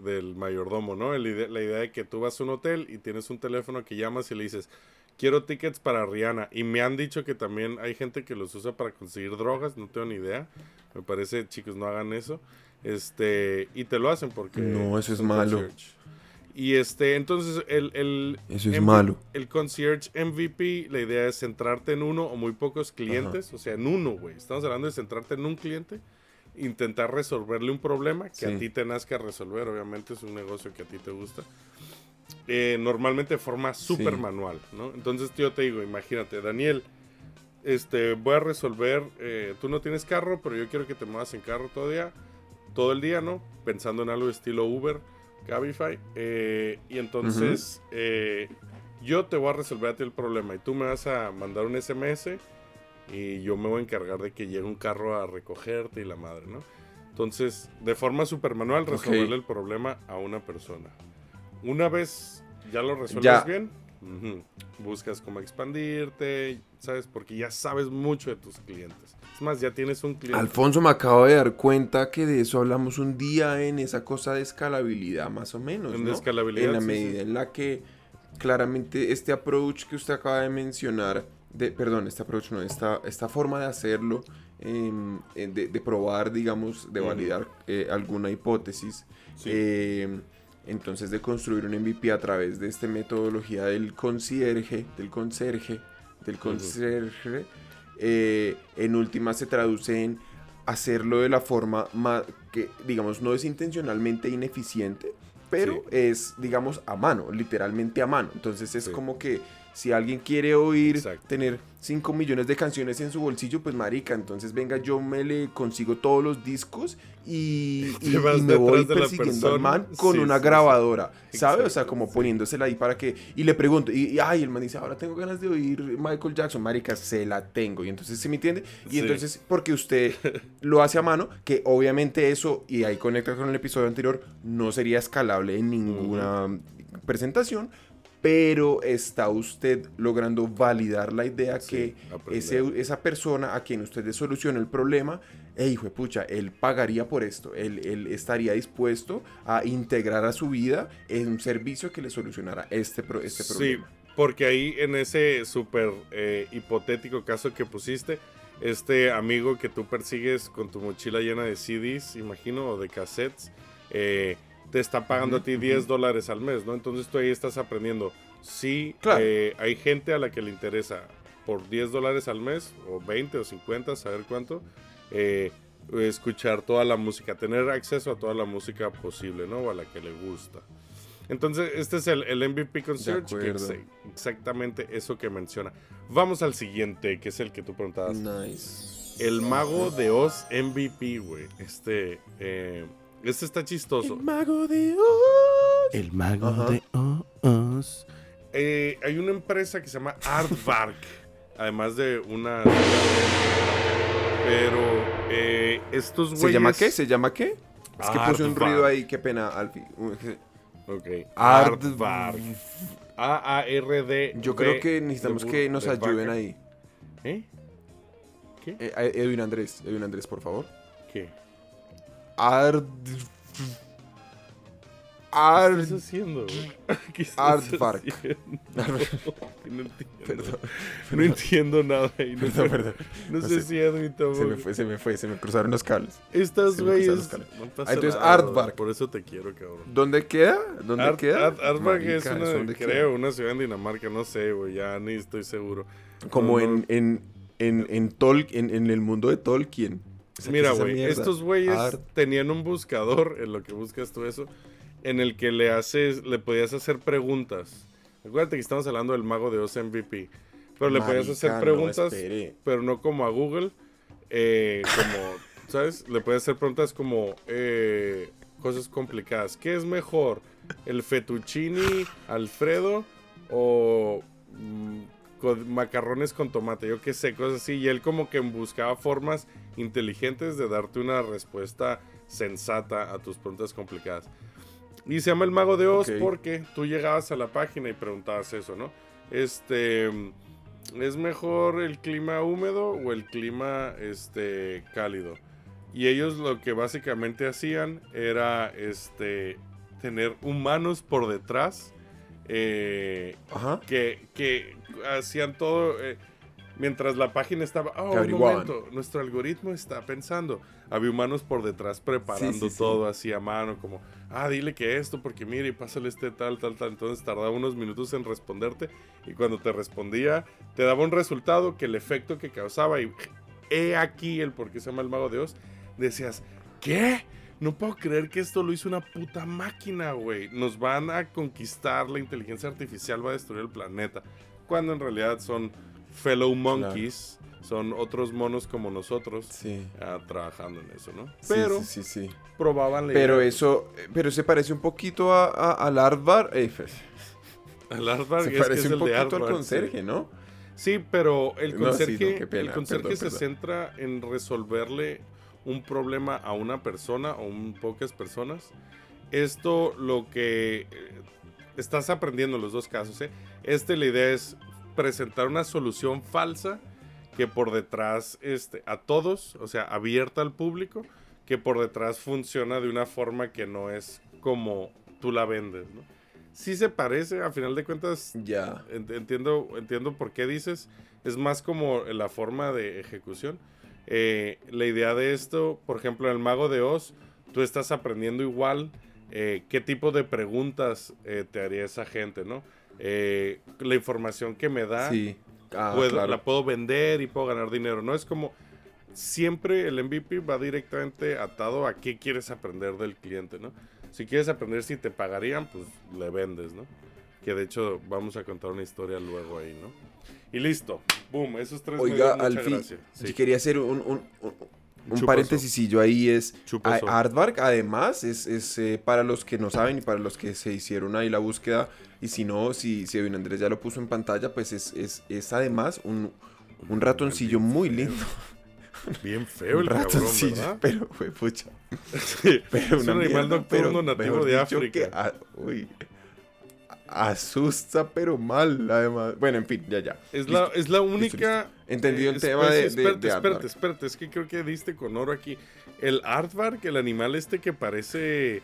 del mayordomo, ¿no? El la idea de que tú vas a un hotel y tienes un teléfono que llamas y le dices, quiero tickets para Rihanna. Y me han dicho que también hay gente que los usa para conseguir drogas, no tengo ni idea. Me parece, chicos, no hagan eso. Este, y te lo hacen porque... No, eso es malo. Y este, entonces el, el, Eso es MV malo. el concierge MVP, la idea es centrarte en uno o muy pocos clientes, o sea, en uno, güey. Estamos hablando de centrarte en un cliente, intentar resolverle un problema que Sí. a ti te nazca resolver, obviamente es un negocio que a ti te gusta. Eh, normalmente de forma súper Sí. manual, ¿no? Entonces yo te digo, imagínate, Daniel, este, voy a resolver, eh, tú no tienes carro, pero yo quiero que te muevas en carro todavía, todo el día, ¿no? Pensando en algo de estilo Uber, Cabify, eh, y entonces eh, yo te voy a resolver a ti el problema y tú me vas a mandar un SMS y yo me voy a encargar de que llegue un carro a recogerte y la madre, ¿no? Entonces, de forma super manual, resolverle el problema a una persona. Una vez ya lo resuelves Ya. bien, buscas cómo expandirte, ¿sabes? Porque ya sabes mucho de tus clientes. Es más, ya tienes un cliente. Alfonso me acabo de dar cuenta que de eso hablamos un día en esa cosa de escalabilidad, más o menos. En ¿no? escalabilidad, En la sí, medida sí. en la que claramente este approach que usted acaba de mencionar, de, perdón, este approach no, esta, esta forma de hacerlo, em, eh, de, de probar, digamos, de validar eh, alguna hipótesis, Sí. em, entonces de construir un MVP a través de esta metodología del concierge, del conserje, del conserje, eh, en última se traduce en hacerlo de la forma más que, digamos, no es intencionalmente ineficiente, pero Sí. es, digamos, a mano, literalmente a mano. Entonces es Sí. como que si alguien quiere oír, Exacto. tener 5 millones de canciones en su bolsillo, pues marica, entonces venga, yo me le consigo todos los discos y, me voy persiguiendo al man con Sí, una sí, sí. grabadora, ¿sabe? O sea, como poniéndosela ahí para que... Y le pregunto, y, y, ay, el man dice, ahora tengo ganas de oír Michael Jackson, marica, se la tengo. Y entonces, ¿se me entiende? Y entonces, porque usted lo hace a mano, que obviamente eso, y ahí conecta con el episodio anterior, no sería escalable en ninguna presentación, pero está usted logrando validar la idea Sí, que aprender. ese, esa persona a quien usted le soluciona el problema, eh, hijo de pucha, él pagaría por esto, él, él estaría dispuesto a integrar a su vida en un servicio que le solucionara este, este Sí, problema. porque ahí en ese súper eh, hipotético caso que pusiste, este amigo que tú persigues con tu mochila llena de CDs, imagino, o de cassettes, eh, te está pagando a ti 10 dólares al mes, ¿no? Entonces tú ahí estás aprendiendo. Sí, Claro. eh, hay gente a la que le interesa por 10 dólares al mes, o 20 o 50, saber cuánto, eh, escuchar toda la música, tener acceso a toda la música posible, ¿no? O a la que le gusta. Entonces, este es el, el MVP Concierge, que acuerdo. es exactamente eso que menciona. Vamos al siguiente, que es el que tú preguntabas. Nice. El Mago de Oz MVP, güey. Este, eh, este está chistoso. mago de Oz. El Mago Ajá. de Oz. Eh, hay una empresa que se llama Artbark, además de una... Pero eh, estos güeyes... ¿Se llama qué? ¿Se llama qué? Es que puse un ruido ahí, qué pena, Alfie. Ok. Art- Aardvark. A-A-R-D. Yo creo que necesitamos que nos de ayuden ahí. ¿Eh? ¿Qué? Eh, Edwin Andrés, Edwin Andrés, por favor. ¿Qué? Ard... ¿Qué Ard... estás haciendo, güey? ¿Qué estás Aardvark. haciendo? No entiendo. Perdón, No entiendo nada. y no, perdón, sé- perdón. no No sé sé. si tampoco. Se me fue, se me fue, se me cruzaron los cables. Estas güeyes. cables. No pasa Ah, entonces, nada. Por eso te quiero, cabrón. ¿Dónde queda? ¿Dónde Art- queda? Art- es una, creo, una ciudad en Dinamarca, no sé, güey, ya ni estoy seguro. Como no. en, en, en, en, Tol- en, en el mundo de Tolkien. O sea, ¿qué Mira, güey, estos güeyes Art- tenían un buscador en lo que buscas tú eso, en el que le haces, le podías hacer preguntas. Acuérdate que estamos hablando del mago de Oz MVP. Pero le podías hacer no, preguntas, pero no como a Google, eh, como, ¿sabes? Le podías hacer preguntas como eh, cosas complicadas. ¿Qué es mejor? ¿El fettuccini Alfredo o mm, con macarrones con tomate? Yo qué sé, cosas así. Y él como que buscaba formas inteligentes de darte una respuesta sensata a tus preguntas complicadas. Y se llama el mago de Oz porque tú llegabas a la página y preguntabas eso, ¿no? Este... ¿Es mejor el clima húmedo o el clima este cálido? Y ellos lo que básicamente hacían era este tener humanos por detrás eh, Ajá. que, que hacían todo eh, mientras la página estaba. Oh, un momento, nuestro algoritmo está pensando. Había humanos por detrás preparando Sí, sí, sí. todo así a mano, como, ah, dile que esto, porque mire, y pásale este tal, tal, tal. Entonces tardaba unos minutos en responderte. Y cuando te respondía, te daba un resultado que el efecto que causaba, y he aquí el por qué se llama el mago de Oz, decías, ¿qué? No puedo creer que esto lo hizo una puta máquina, güey. Nos van a conquistar, la inteligencia artificial va a destruir el planeta. Cuando en realidad son fellow monkeys, son otros monos como nosotros Sí. ah, trabajando en eso, ¿no? Pero sí, sí, sí. probaban la Pero eso, pero se parece un poquito a, a- al Aardvark. eh, El Aardvark se es que parece es un poquito al conserje, ¿no? Sí, pero el No, sí, conserje, no, pena, el conserje perdón, se perdón. centra en resolverle un problema a una persona o un pocas personas. Esto lo que eh, estás aprendiendo en los dos casos, ¿eh? Este la idea es presentar una solución falsa que por detrás este, a todos, o sea, abierta al público, que por detrás funciona de una forma que no es como tú la vendes, ¿no? Sí se parece, a final de cuentas, Ya. Ent- Entiendo, entiendo por qué dices. Es más como la forma de ejecución. Eh, la idea de esto, por ejemplo, en el Mago de Oz, tú estás aprendiendo igual eh, qué tipo de preguntas eh, te haría esa gente, ¿no? La información que me da, Sí. Ah, puedo- claro. la puedo vender y puedo ganar dinero. No es como. siempre el MVP va directamente atado a qué quieres aprender del cliente, ¿no? Si quieres aprender si te pagarían, pues le vendes, ¿no? Que de hecho vamos a contar una historia luego ahí, ¿no? Y listo. Boom, esos tres Oiga, mucha al fin. Sí. yo quería hacer un, un, un- un paréntesis yo ahí es Chupazo. a- Aardvark además es, es, eh, para los que no saben y para los que se hicieron ahí la búsqueda y si no, si, si Edwin Andrés ya lo puso en pantalla, pues es, es, es además un, un ratoncillo muy lindo. Bien feo el cabrón, ratoncillo, ¿verdad? pero fue pucha. Sí, Pero es un animal nocturno nativo de África. que, ah, uy, asusta pero mal además. Bueno, en fin, ya ya. Es la, es la listo, única. Entendido el eh, tema de- Espérate, espérate, espérate. Es que creo que diste con oro aquí. El Aardvark, el animal este que parece.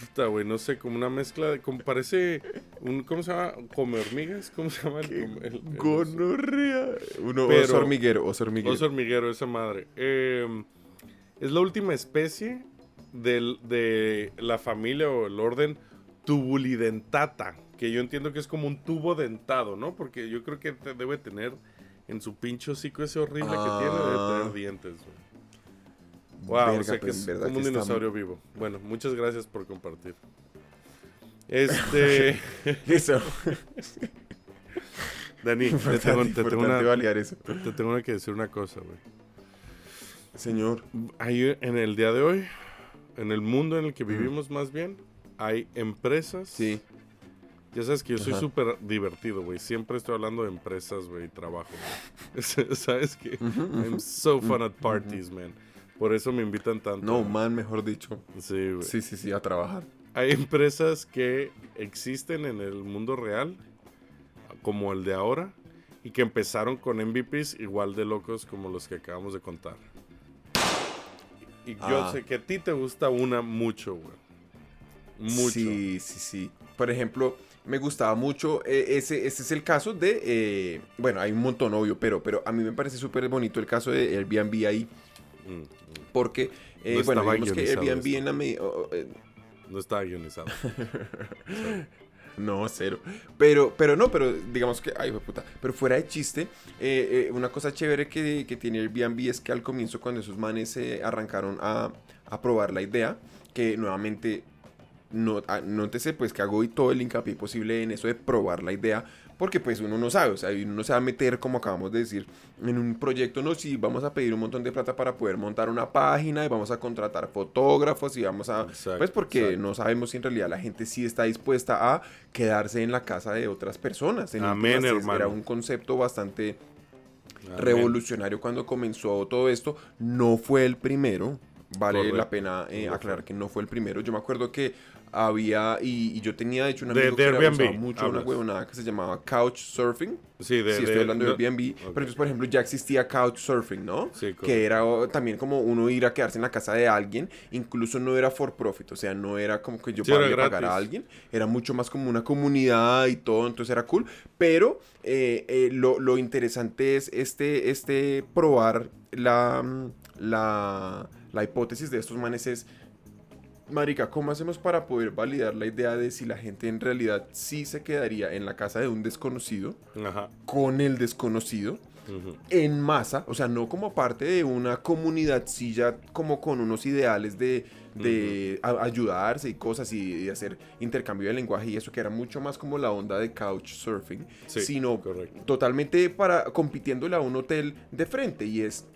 Puta, güey, no sé, como una mezcla de. Como parece. Un, ¿Cómo se llama? ¿Come hormigas? ¿Cómo se llama? El, el- el- Gonorrea. Uno Pero- oso hormiguero, oso hormiguero. Oso hormiguero, esa madre. Eh, es la última especie del- de la familia o el orden tubulidentata. Que yo entiendo que es como un tubo dentado, ¿no? Porque yo creo que te- debe tener en su pinche hocico ese horrible que tiene, debe Ah. tener dientes. güey. Wow, o Verga, sea que es como un está dinosaurio vivo. Bueno, muchas gracias por compartir. Este. Eso. Dani, te tengo, te tengo una, eso. te tengo que decir una cosa, güey. Señor. Hay en el día de hoy, en el mundo en el que vivimos más bien, hay empresas. Sí. Ya sabes que yo soy súper divertido, güey. Siempre estoy hablando de empresas, güey, y trabajo. ¿Sabes que I'm so fun at parties, man. Por eso me invitan tanto. No, man, mejor dicho. Sí, güey. Sí, sí, sí, a trabajar. Hay empresas que existen en el mundo real, como el de ahora, y que empezaron con MVPs igual de locos como los que acabamos de contar. Y yo Ah. sé que a ti te gusta una mucho, güey. Mucho. Sí, sí, sí. Por ejemplo, me gustaba mucho. eh, ese, ese es el caso de. eh, bueno, hay un montón, obvio, pero, pero a mí me parece súper bonito el caso de Airbnb ahí. Mm. Porque, eh, No bueno, digamos que Airbnb esto. en la medida. No estaba guionizado. No, cero. Pero, pero no, pero digamos que, ay, puta. Pero fuera de chiste, eh, eh, una cosa chévere que, que tiene Airbnb es que al comienzo, cuando esos manes se arrancaron a, a probar la idea, que nuevamente, no, ah, nótese pues que hago y todo el hincapié posible en eso de probar la idea, porque pues uno no sabe, o sea, uno no se va a meter, como acabamos de decir, en un proyecto, no, sí, vamos a pedir un montón de plata para poder montar una página y vamos a contratar fotógrafos y vamos a... Exacto, pues porque exacto. no sabemos si en realidad la gente sí está dispuesta a quedarse en la casa de otras personas. En Amén, hermano. Era un concepto bastante Amén. revolucionario cuando comenzó todo esto. No fue el primero. Vale Correcto. la pena eh, aclarar que no fue el primero. Yo me acuerdo que había, y, y yo tenía de hecho un amigo de que Airbnb, mucho una hablas. huevonada que se llamaba Couchsurfing. Sí, de, sí, de- estoy hablando de Airbnb. Pero entonces, por ejemplo, ya existía Couchsurfing, ¿no? Sí, correcto. que era oh, también como uno ir a quedarse en la casa de alguien. Incluso no era for profit, o sea, no era como que yo Sí, pagar a alguien. Era mucho más como una comunidad y todo, entonces era cool. Pero eh, eh, lo, lo interesante es este, este probar la, mm, la, la hipótesis de estos manes es Marica, ¿cómo hacemos para poder validar la idea de si la gente en realidad sí se quedaría en la casa de un desconocido, Ajá. con el desconocido, en masa? O sea, no como parte de una comunidad, sí ya como con unos ideales de, de ayudarse y cosas y, hacer intercambio de lenguaje y eso que era mucho más como la onda de couchsurfing, Sí, sino correcto. totalmente para compitiéndole a un hotel de frente y es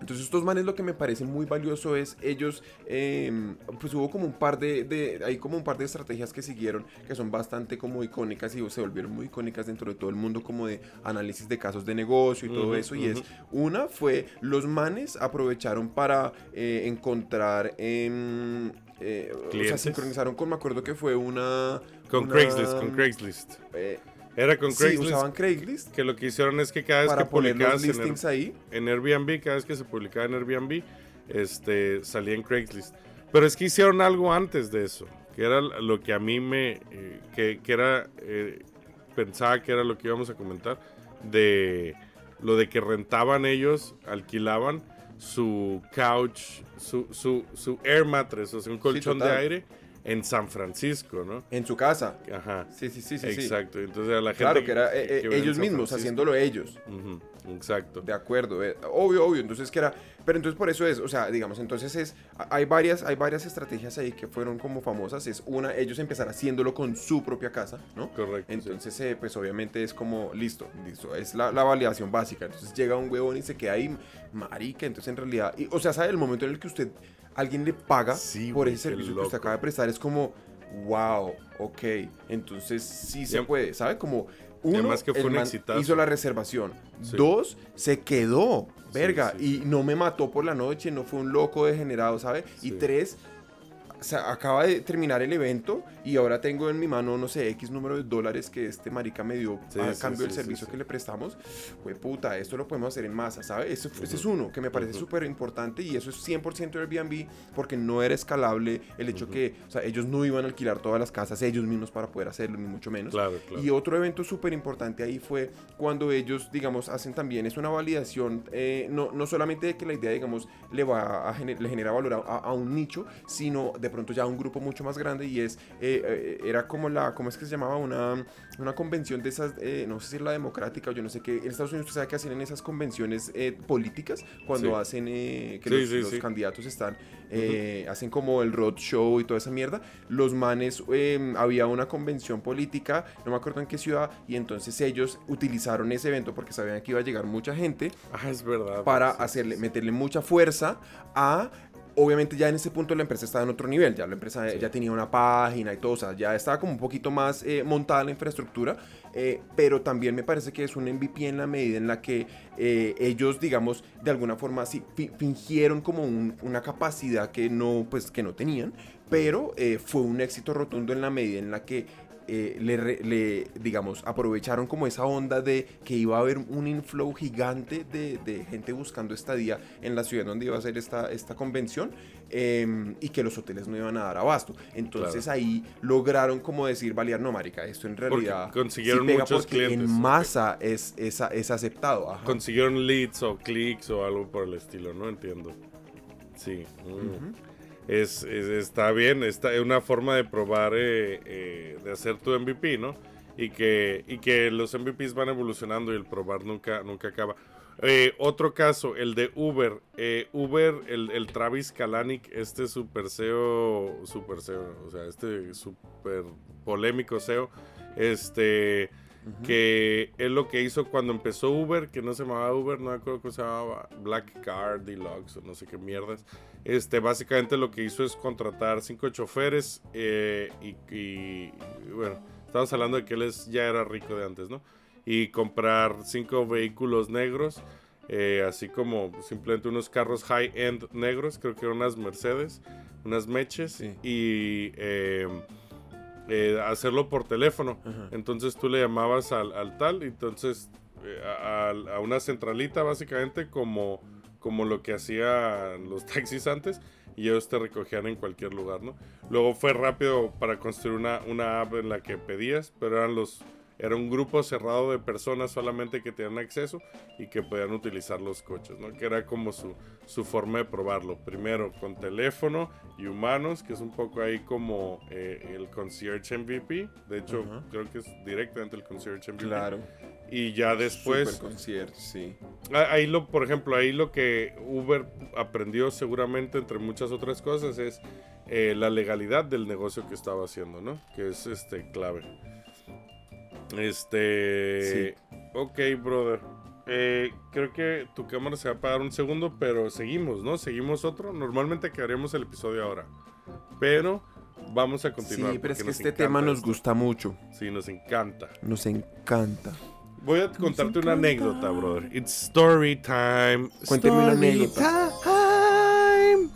entonces estos manes lo que me parece muy valioso es ellos, eh, pues hubo como un par de, de, hay como un par de estrategias que siguieron que son bastante como icónicas y se volvieron muy icónicas dentro de todo el mundo como de análisis de casos de negocio y todo eso y es, una fue los manes aprovecharon para eh, encontrar, em, eh, o sea, sincronizaron con, me acuerdo que fue una... Con una, Craigslist, con Craigslist. Era con sí, Craigslist. usaban Craigslist Que lo que hicieron es que cada vez para que poner los publicabas en, listings ahí. en Airbnb, cada vez que se publicaba en Airbnb, este, salía en Craigslist. Pero es que hicieron algo antes de eso, que era lo que a mí me, eh, que, que era, eh, pensaba que era lo que íbamos a comentar, de lo de que rentaban ellos, alquilaban su couch, su, su, su air mattress, o sea, un colchón de total. aire en San Francisco, ¿no? En su casa. Ajá. Sí, sí, sí, sí. Exacto. Entonces a la gente Claro, que era eh, eh, que ellos mismos, Francisco. haciéndolo ellos. Ujú, Exacto. De acuerdo, eh, obvio, obvio. Entonces que era, pero entonces por eso es, o sea, digamos, entonces es, hay varias, hay varias estrategias ahí que fueron como famosas. Es una, ellos empezar haciéndolo con su propia casa, ¿no? Correcto. sí. Entonces, eh, pues obviamente es como, listo, listo, es la, la validación básica. Entonces llega un huevón y se queda ahí, marica, entonces en realidad, y- o sea, ¿sabe? El momento en el que usted, alguien le paga Sí, por ese servicio que usted acaba de prestar, es como, wow, ok, entonces sí se Y- puede, ¿sabe? Como, uno, además que fue el un man hizo la reservación. Sí. Dos, se quedó, verga, sí. y no me mató por la noche, no fue un loco degenerado, ¿sabe? Y tres, acaba de terminar el evento y ahora tengo en mi mano, no sé, X número de dólares que este marica me dio Sí, a sí, cambio del sí, servicio que le prestamos. Pues puta, esto lo podemos hacer en masa, ¿sabes? Ese, ese es uno que me parece Ujú. súper importante y eso es 100% Airbnb porque no era escalable el hecho que, o sea, ellos no iban a alquilar todas las casas ellos mismos para poder hacerlo, ni mucho menos. Claro, claro. Y otro evento súper importante ahí fue cuando ellos, digamos, hacen también, es una validación, eh, no, no solamente de que la idea, digamos, le va a gener- le genera valor a- a un nicho, sino de pronto ya un grupo mucho más grande y es, eh, eh, era como la, ¿cómo es que se llamaba? Una, una convención de esas, eh, no sé si es la democrática o yo no sé qué, en Estados Unidos usted sabe que hacen en esas convenciones eh, políticas cuando Sí. hacen eh, que Sí, los, sí, los candidatos están, eh, hacen como el road show y toda esa mierda. Los manes, eh, había una convención política, no me acuerdo en qué ciudad, y entonces ellos utilizaron ese evento porque sabían que iba a llegar mucha gente Ah, es verdad. para hacerle, meterle mucha fuerza a... Obviamente ya en ese punto la empresa estaba en otro nivel, ya la empresa Sí. ya tenía una página y todo, o sea, ya estaba como un poquito más eh, montada la infraestructura, eh, pero también me parece que es un MVP en la medida en la que eh, ellos, digamos, de alguna forma sí fi- fingieron como un- una capacidad que no, pues, que no tenían, pero fue un éxito rotundo en la medida en la que eh, le, digamos, aprovecharon como esa onda de que iba a haber un inflow gigante de, de gente buscando estadía en la ciudad donde iba a ser esta, esta convención em, y que los hoteles no iban a dar abasto. Entonces ahí lograron como decir, Balear, no, marica, esto en Porque realidad consiguieron pega muchos porque clientes, en masa es, es, es aceptado. ajá. Consiguieron leads o clics o algo por el estilo, no entiendo. Sí. mm. Es, es- está bien, está, es una forma de probar, eh, eh, de hacer tu MVP, ¿no? Y que, y que los MVPs van evolucionando y el probar nunca, nunca acaba. Eh, otro caso, el de Uber. Eh, Uber, el, el Travis Kalanick, este super SEO, super SEO, o sea, este super polémico SEO, este, que es lo que hizo cuando empezó Uber, que no se llamaba Uber, no me acuerdo cómo se llamaba, Black Car Deluxe o no sé qué mierdas. Este, básicamente lo que hizo es contratar cinco choferes eh, y, bueno, estamos hablando de que él es- ya era rico de antes, ¿no? Y comprar cinco vehículos negros, eh, así como simplemente unos carros high-end negros, creo que eran unas Mercedes, unas Meches, Sí. y eh, hacerlo por teléfono. Ajá. Entonces tú le llamabas al, al tal, entonces a una centralita básicamente como, como lo que hacían los taxis antes y ellos te recogían en cualquier lugar, ¿no? Luego fue rápido para construir una, una app en la que pedías, pero eran los era un grupo cerrado de personas solamente que tenían acceso y que podían utilizar los coches, ¿no? Que era como su, su forma de probarlo. Primero con teléfono y humanos, que es un poco ahí como eh, el Concierge MVP. De hecho, Ajá. creo que es directamente el Concierge MVP. Claro. Y ya después... Super concierto, sí. Ah, Ahí lo, por ejemplo, ahí lo que Uber aprendió seguramente, entre muchas otras cosas, es eh, la legalidad del negocio que estaba haciendo, ¿no? Que es este clave. Este. Ok, brother. Eh, creo que tu cámara se va a apagar un segundo, pero seguimos, ¿no? Seguimos otro. Normalmente quedaríamos el episodio ahora. Pero vamos a continuar. Sí, pero es que este tema nos gusta mucho. Sí, nos encanta. Nos encanta. Voy a contarte una anécdota, brother. It's story time. Cuénteme una Story anécdota. time.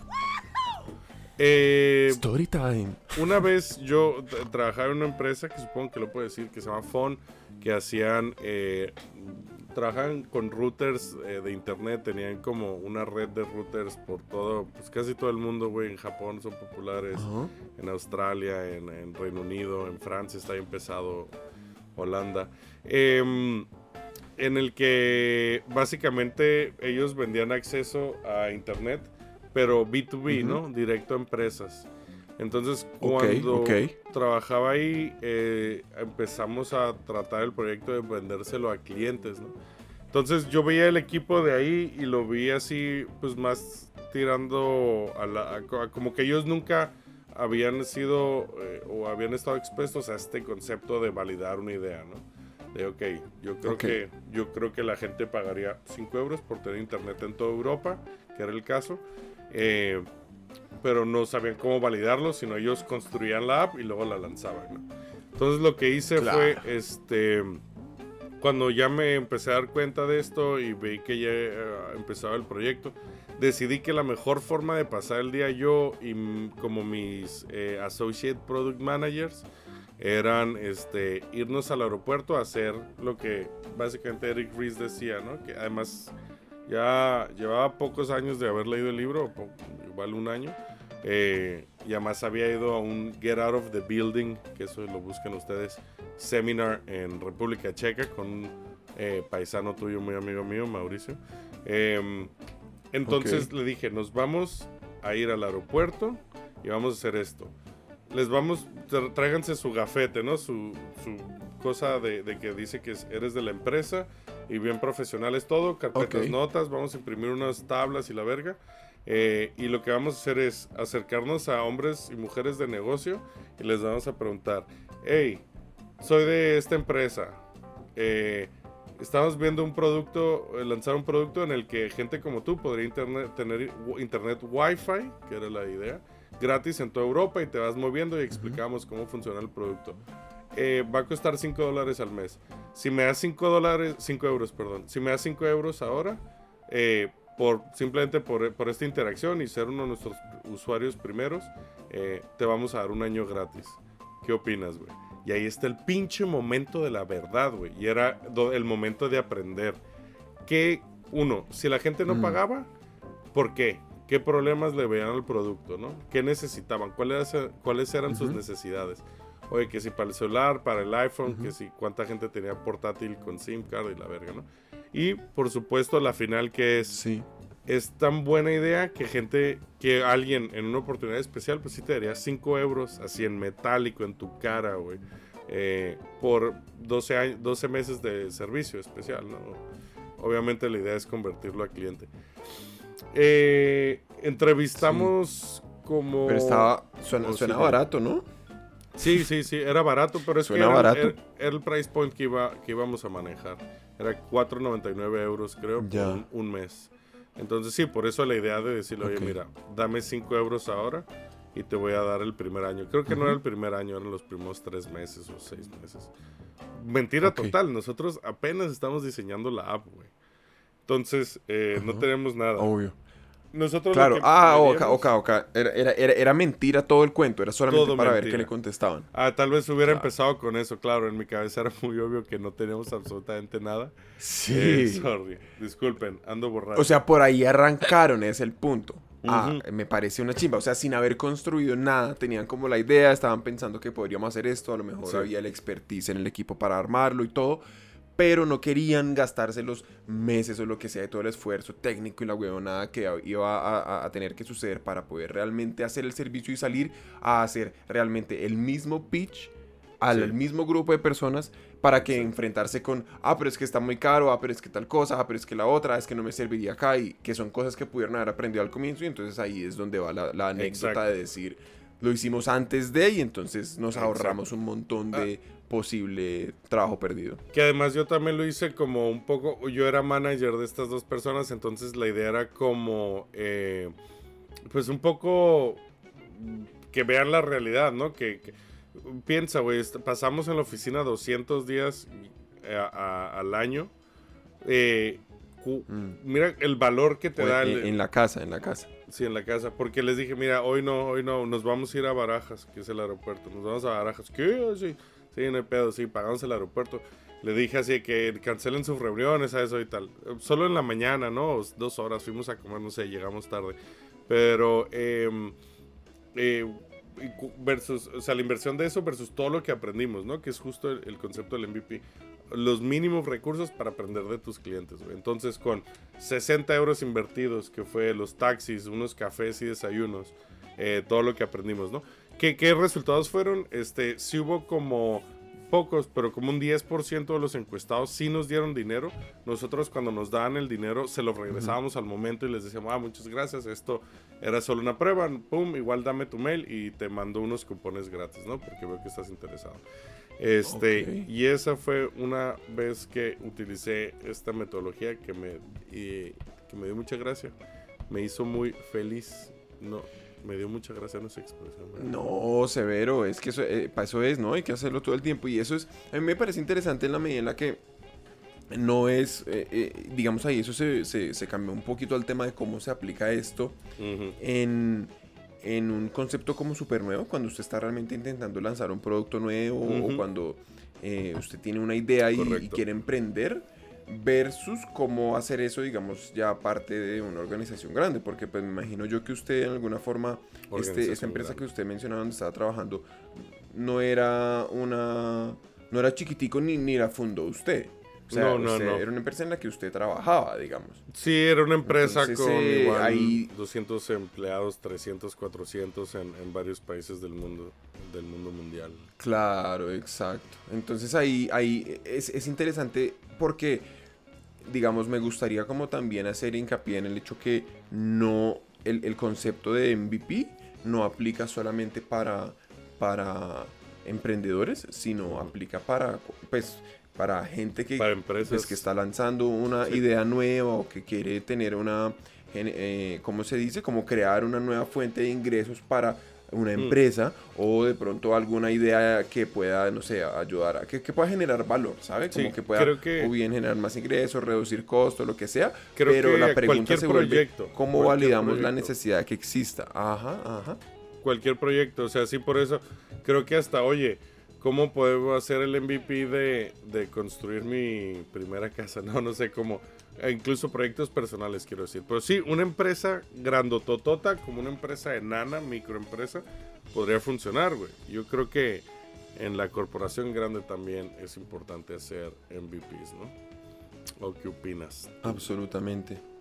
Eh, Story time. una vez yo trabajaba en una empresa que supongo que lo puedo decir, que se llama Phone, que hacían, eh, trabajaban con routers eh, de internet, tenían como una red de routers por todo, pues casi todo el mundo, güey, en Japón son populares, en Australia, en, en Reino Unido, en Francia está bien pesado, Holanda. Em, en el que básicamente ellos vendían acceso a internet, pero B2B, Ujú. ¿no? Directo a empresas. Entonces, cuando ok. trabajaba ahí, eh, empezamos a tratar el proyecto de vendérselo a clientes, ¿no? Entonces yo veía el equipo de ahí y lo vi así, pues más tirando a la... a como que ellos nunca habían sido eh, o habían estado expuestos a este concepto de validar una idea, ¿no? De, ok, yo creo, Ok. Que, yo creo que la gente pagaría 5 euros por tener internet en toda Europa, que era el caso. eh, pero no sabían cómo validarlo, sino ellos construían la app y luego la lanzaban. ¿no? Entonces lo que hice Claro. fue, este, cuando ya me empecé a dar cuenta de esto y vi que ya eh, empezaba el proyecto, decidí que la mejor forma de pasar el día yo y mm, como mis eh, associate product managers eran este, irnos al aeropuerto a hacer lo que básicamente Eric Ries decía, ¿no? Que además ya llevaba pocos años de haber leído el libro, igual un año. eh, y además había ido a un Get Out of the Building, que eso lo buscan ustedes, seminar en República Checa con un eh, paisano tuyo, muy amigo mío, Mauricio. Em, entonces le dije, nos vamos a ir al aeropuerto y vamos a hacer esto. Les vamos, tráiganse su gafete, ¿no? Su, su cosa de, de que dice que es- eres de la empresa y bien profesionales todo, carpetas, Ok. notas, vamos a imprimir unas tablas y la verga. Eh, y lo que vamos a hacer es acercarnos a hombres y mujeres de negocio y les vamos a preguntar, hey, soy de esta empresa. eh, estamos viendo un producto, eh, lanzar un producto en el que gente como tú podría internet- tener internet Wi-Fi, que era la idea, gratis en toda Europa y te vas moviendo y explicamos cómo funciona el producto. Eh, va a costar 5 dólares al mes. Si me das 5 dólares, 5 euros, perdón. Si me das 5 euros ahora, eh, por, simplemente por, por esta interacción y ser uno de nuestros usuarios primeros, eh, te vamos a dar un año gratis. ¿Qué opinas, güey? Y ahí está el pinche momento de la verdad, güey. Y era el momento de aprender. Que, uno, si la gente no Mm. pagaba, ¿por qué? ¿Qué problemas le veían al producto, no? ¿Qué necesitaban? ¿Cuáles, cuáles eran sus Ujú. necesidades? Oye, que si para el celular, para el iPhone, que si cuánta gente tenía portátil con SIM card y la verga, ¿no? Y, por supuesto, la final que es Sí. es tan buena idea que gente, que alguien en una oportunidad especial, pues sí te daría 5 euros así en metálico en tu cara, güey. eh, por 12, años, 12 meses de servicio especial, ¿no? Obviamente la idea es convertirlo a cliente. Eh, entrevistamos como... Pero estaba. Suena, suena barato, ¿no? Sí, sí, sí, era barato, pero es Suena que era, barato. era- era el price point que, iba, que íbamos a manejar. Era 4.99 euros, creo, por Ya. un, un mes. Entonces, sí, por eso la idea de decirle, oye, mira, dame 5 euros ahora y te voy a dar el primer año. Creo que no era el primer año, eran los primeros 3 meses o 6 meses. Mentira total, nosotros apenas estamos diseñando la app, güey. Entonces, eh, no tenemos nada. Obvio. Nosotros Claro. Ah, ok, ok, ok. Era, era, era, mentira todo el cuento. Era solamente para ver qué le contestaban. Ah, tal vez hubiera Claro. empezado con eso, claro. En mi cabeza era muy obvio que no teníamos absolutamente nada. Sí. Eh, sorry, disculpen, ando borracho. O sea, por ahí arrancaron, es el punto. Ah, me parece una chimba. O sea, sin haber construido nada, tenían como la idea, estaban pensando que podríamos hacer esto, a lo mejor Sí. había el expertise en el equipo para armarlo y todo, pero no querían gastarse los meses o lo que sea de todo el esfuerzo técnico y la huevonada que iba a, a- a tener que suceder para poder realmente hacer el servicio y salir a hacer realmente el mismo pitch al Sí. mismo grupo de personas para que enfrentarse con, ah, pero es que está muy caro, ah, pero es que tal cosa, ah, pero es que la otra, es que no me serviría acá, y que son cosas que pudieron haber aprendido al comienzo, y entonces ahí es donde va la, la anécdota Exacto. de decir, lo hicimos antes de, y entonces nos Exacto. ahorramos un montón de posible trabajo perdido. Que además yo también lo hice como un poco, yo era manager de estas dos personas, entonces la idea era como, eh, pues un poco que vean la realidad, ¿no? Que, que- piensa, güey, pasamos en la oficina 200 días eh, a- a- al año. Eh, Mm. Mira el valor que te O da en, el, en la casa, en la casa. Sí, en la casa. Porque les dije, mira, hoy no, hoy no, nos vamos a ir a Barajas, que es el aeropuerto. Nos vamos a Barajas. ¿Qué? Sí, sí, no hay pedo, sí, pagamos el aeropuerto. Le dije así que cancelen sus reuniones, a eso y tal. Eh, Solo en la mañana, ¿no? Dos horas, fuimos a comer, no sé, llegamos tarde. Pero, em, eh, cu- versus, o sea, la inversión de eso versus todo lo que aprendimos, ¿no? Que es justo el, el concepto del MVP. Los mínimos recursos para aprender de tus clientes, güey. Entonces, con 60 euros invertidos, que fue los taxis, unos cafés y desayunos, eh, todo lo que aprendimos, ¿no? ¿Qué, qué resultados fueron? Este, sí hubo como pocos, pero como un 10% de los encuestados sí nos dieron dinero. Nosotros cuando nos daban el dinero se lo regresábamos al momento y les decíamos, ah, muchas gracias, esto era solo una prueba, pum, igual dame tu mail y te mando unos cupones gratis, ¿no? Porque veo que estás interesado. Este, Ok. y esa fue una vez que utilicé esta metodología que me, y- que me dio mucha gracia. Me hizo muy feliz. No, me dio mucha gracia no esa expresión. ¿verdad? No, severo, es que eso, eh, para eso es, ¿no? Hay que hacerlo todo el tiempo y eso es, a mí me parece interesante en la medida en la que no es, eh, eh, digamos ahí, eso se, se, se cambió un poquito al tema de cómo se aplica esto en, en un concepto como súper nuevo, cuando usted está realmente intentando lanzar un producto nuevo o cuando eh, usted tiene una idea y, quiere emprender versus cómo hacer eso, digamos, ya parte de una organización grande, porque pues me imagino yo que usted en alguna forma, este, esta empresa grande. que usted mencionaba donde estaba trabajando, no era una, no era chiquitico ni, ni la fundó usted. O sea, No, no, usted no. era una empresa en la que usted trabajaba, digamos. Sí, era una empresa Entonces, con eh, igual ahí- 200 empleados, 300, 400 en, en varios países del mundo, del mundo mundial. Claro, exacto. Entonces ahí, ahí es, es interesante porque, digamos, me gustaría como también hacer hincapié en el hecho que no, el, el concepto de MVP no aplica solamente para, para emprendedores, sino aplica para, pues, para gente que, Para empresas. pues, que está lanzando una Sí. idea nueva o que quiere tener una, eh, ¿cómo se dice? Como crear una nueva fuente de ingresos para una Mm. empresa o de pronto alguna idea que pueda, no sé, ayudar a que, que pueda generar valor, ¿sabe? Como Sí, que pueda creo que- o bien generar más ingresos, reducir costos, lo que sea. Creo pero que la pregunta se vuelve, proyecto, ¿cómo validamos la proyecto. necesidad que exista? Ajá, ajá. cualquier proyecto. O sea, sí, por eso creo que hasta, oye, ¿cómo puedo hacer el MVP de, de construir mi primera casa? No, no sé cómo. E incluso proyectos personales, quiero decir. Pero sí, una empresa grandototota, como una empresa enana, microempresa, podría funcionar, güey. Yo creo que en la corporación grande también es importante hacer MVPs, ¿no? ¿O qué opinas? Absolutamente.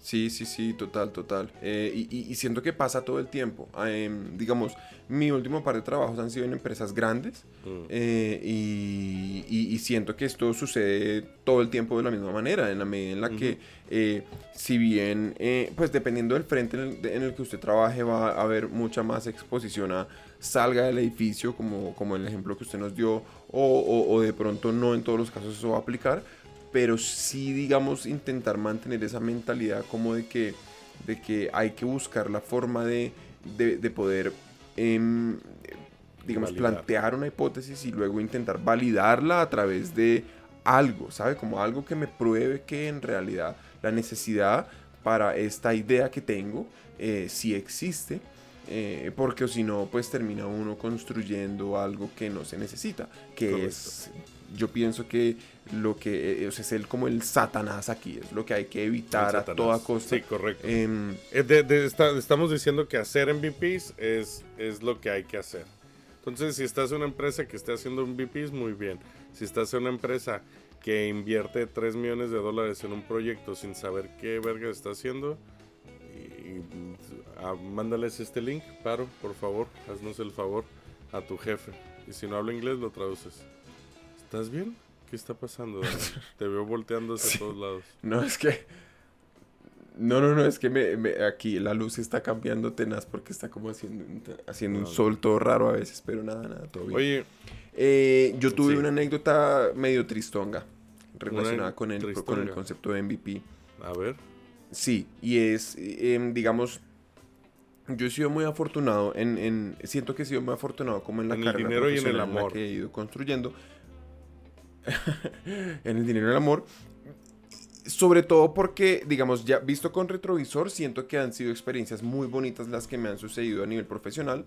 Sí, sí, sí, total, total. Eh, y, y- y siento que pasa todo el tiempo. Em, digamos, mi último par de trabajos han sido en empresas grandes Mm. eh, y, y- siento que esto sucede todo el tiempo de la misma manera, en la medida en la que, eh, si bien, eh, pues dependiendo del frente en el, en el que usted trabaje, va a haber mucha más exposición a salga del edificio, como, como el ejemplo que usted nos dio, o, o- o de pronto no en todos los casos eso va a aplicar, pero sí, digamos, intentar mantener esa mentalidad como de que, de que hay que buscar la forma de, de, de poder, em, digamos, Validar. plantear una hipótesis y luego intentar validarla a través de algo, ¿sabe? Como algo que me pruebe que en realidad la necesidad para esta idea que tengo eh, sí existe. Eh, porque si no, pues termina uno construyendo algo que no se necesita, que Correcto. es, yo pienso que lo que eh, o sea, es el como el satanás aquí, es lo que hay que evitar a toda costa. Sí, correcto. Em, Eh, de- de- está- estamos diciendo que hacer MVPs es, es lo que hay que hacer. Entonces, si estás en una empresa que esté haciendo MVPs, muy bien. Si estás en una empresa que invierte 3 millones de dólares en un proyecto sin saber qué verga está haciendo, y, ah, mándales este link, paro, por favor, haznos el favor a tu jefe. Y si no habla inglés, lo traduces. ¿Estás bien? ¿Qué está pasando? Dani? Te veo volteando hacia todos lados. no, es que... No, no, no, es que me, me- aquí la luz está cambiando tenaz porque está como haciendo, un- haciendo un No, no. sol todo raro a veces, pero nada, nada, todo bien. Oye, Eh, yo tuve Sí. una anécdota medio tristonga relacionada con el, con el concepto de MVP. a ver. Sí, y es, em, digamos, yo he sido muy afortunado en, en- siento que he sido muy afortunado como en la En el dinero y en el amor. que he ido construyendo. en el dinero y el amor. Sobre todo porque, digamos, ya visto con retrovisor, siento que han sido experiencias muy bonitas las que me han sucedido a nivel profesional,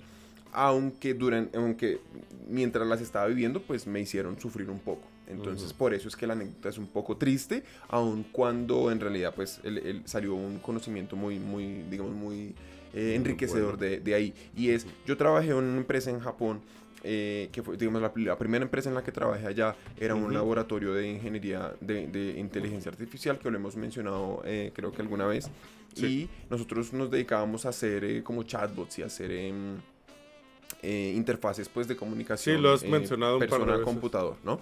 aunque duran, aunque mientras las estaba viviendo, pues me hicieron sufrir un poco. Entonces, por eso es que la anécdota es un poco triste, aun cuando en realidad, pues, el- el- salió un conocimiento muy, muy, digamos, muy eh, enriquecedor bueno. de, de ahí. Y es, yo trabajé en una empresa en Japón, eh, que fue, digamos, la, la primera empresa en la que trabajé allá era un laboratorio de ingeniería de, de inteligencia artificial, que lo hemos mencionado eh, creo que alguna vez. Sí. Y nosotros nos dedicábamos a hacer eh, como chatbots y a hacer... em, eh, interfaces pues de comunicación. Sí, lo has eh, mencionado un par de persona veces. computador, ¿no?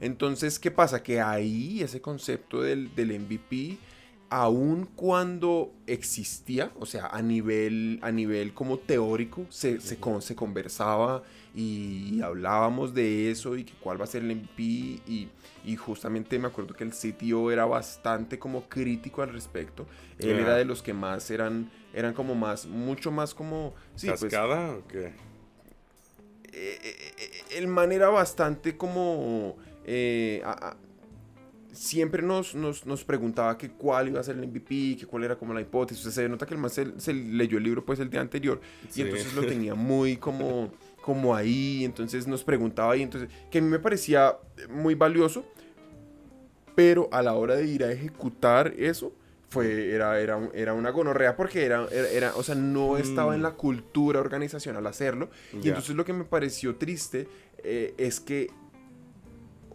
Entonces, ¿qué pasa? Que ahí ese concepto del, del MVP, aun cuando existía, o sea, a nivel, a nivel como teórico, se, se, con- se conversaba y hablábamos de eso y que cuál va a ser el MVP y, y justamente me acuerdo que el sitio era bastante como crítico al respecto. Él era de los que más eran, eran como más, mucho más como... Sí, pues, ¿Cascada o qué? eh, eh, eh, el man era bastante como... eh, a- a- siempre nos, nos, nos preguntaba que cuál iba a ser el MVP, que cuál era como la hipótesis. O sea, se nota que el man se, se leyó el libro pues el día anterior Sí. y entonces lo tenía muy como, como ahí. Entonces nos preguntaba y entonces... Que a mí me parecía muy valioso, pero a la hora de ir a ejecutar eso... Fue, era, era, era una gonorrea porque era, era, era- o sea, no estaba en Mm. la cultura organizacional hacerlo. Y entonces lo que me pareció triste eh, es que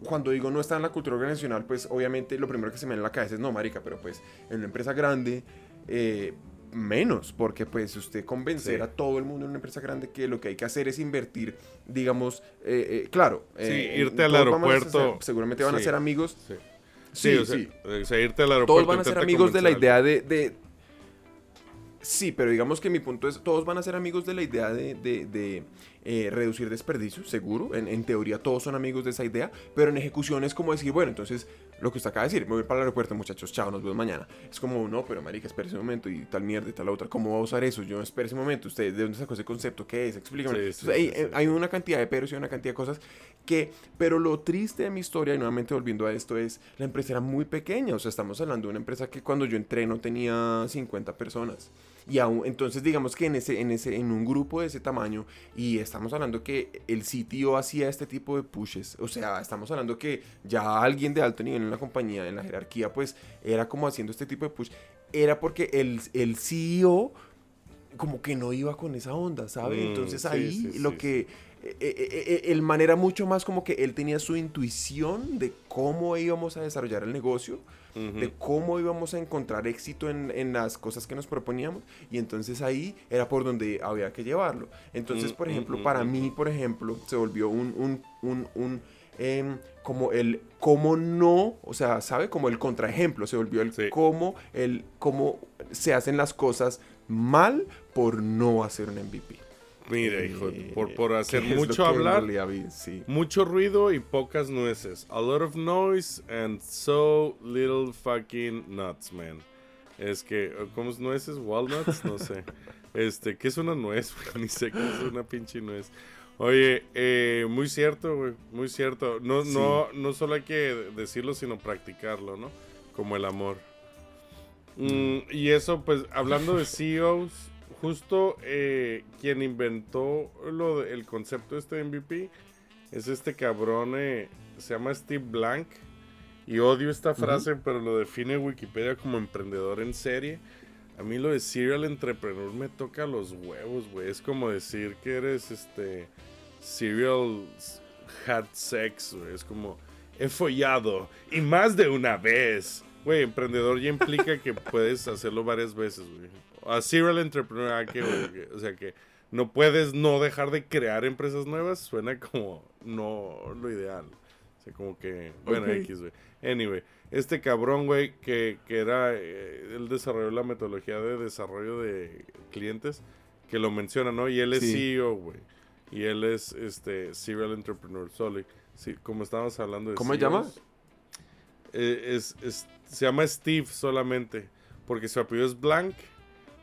cuando digo no está en la cultura organizacional, pues obviamente lo primero que se me viene en la cabeza es no, marica, pero pues en una empresa grande, eh, menos, porque pues usted convencer Sí. a todo el mundo en una empresa grande que lo que hay que hacer es invertir, digamos, eh, eh, claro. eh, Sí, irte al aeropuerto. seguramente van a ser amigos. Sí. Sí, Sí, o sea, sí. o sea, irte al aeropuerto. Todos van a ser amigos de la idea de, de- Sí, pero digamos que mi punto es, todos van a ser amigos de la idea de, eh, reducir desperdicios, seguro. En, en teoría todos son amigos de esa idea, pero en ejecución es como decir, bueno, entonces lo que usted acaba de decir, me voy para el aeropuerto, muchachos, chao, nos vemos mañana. Es como, no, pero marica, espérese un momento y tal mierda y tal otra. ¿Cómo va a usar eso? Yo, espérese un momento, ¿usted de dónde sacó ese concepto? ¿Qué es? Explícame. Sí, Entonces, sí, hay, sí, sí, hay una cantidad de peros y una cantidad de cosas que, pero lo triste de mi historia, y nuevamente volviendo a esto, es la empresa era muy pequeña, o sea, estamos hablando de una empresa que cuando yo entré no tenía 50 personas. Y aún, entonces digamos que en ese, en ese, en un grupo de ese tamaño, y estamos hablando que el sitio hacía este tipo de pushes, o sea, estamos hablando que ya alguien de alto nivel en la compañía, en la jerarquía, pues era como haciendo este tipo de push, era porque el, el CEO como que no iba con esa onda, ¿sabe? Mm, Entonces ahí sí, lo sí, que eh, eh, eh, el man era mucho más como que él tenía su intuición de cómo íbamos a desarrollar el negocio, de cómo íbamos a encontrar éxito en, en las cosas que nos proponíamos, y entonces ahí era por donde había que llevarlo. Entonces, Mm, por ejemplo, mm, para mí, por ejemplo, se volvió un, un, un, un, em, como el cómo no, o sea, ¿sabe? Como el contraejemplo, se volvió el Sí. cómo, el cómo se hacen las cosas mal por no hacer un MVP. Mira, hijo, Eh, por, por hacer mucho hablar, realidad vi, sí. mucho ruido y pocas nueces. A lot of noise and so little fucking nuts, man. Es que, ¿cómo es nueces? ¿Walnuts? No sé. Este, ¿qué es una nuez? Ni sé qué es una pinche nuez. Oye, eh, muy cierto, güey, muy cierto. No, Sí. no, no solo hay que decirlo, sino practicarlo, ¿no? Como el amor. Mm, y eso, pues, hablando de CEOs, justo eh, quien inventó lo de- el concepto este de MVP es este cabrón, eh, se llama Steve Blank. Y odio esta frase, pero lo define Wikipedia como emprendedor en serie. A mí lo de serial entrepreneur me toca los huevos, güey. Es como decir que eres este serial had sex, güey. Es como he follado y más de una vez. Güey, emprendedor ya implica que puedes hacerlo varias veces, güey. A serial entrepreneur, ah, que, o sea que no puedes no dejar de crear empresas nuevas, suena como no lo ideal. O sea, como que, bueno. X, güey. Anyway, este cabrón, güey, que, que era, eh, él desarrolló la metodología de desarrollo de clientes, que lo menciona, ¿no? Y él es Sí. CEO, güey. Y él es, este, serial entrepreneur, solo. Sí, como estábamos hablando de ¿Cómo se llama? eh, es, es- se llama Steve solamente, porque su apellido es Blank.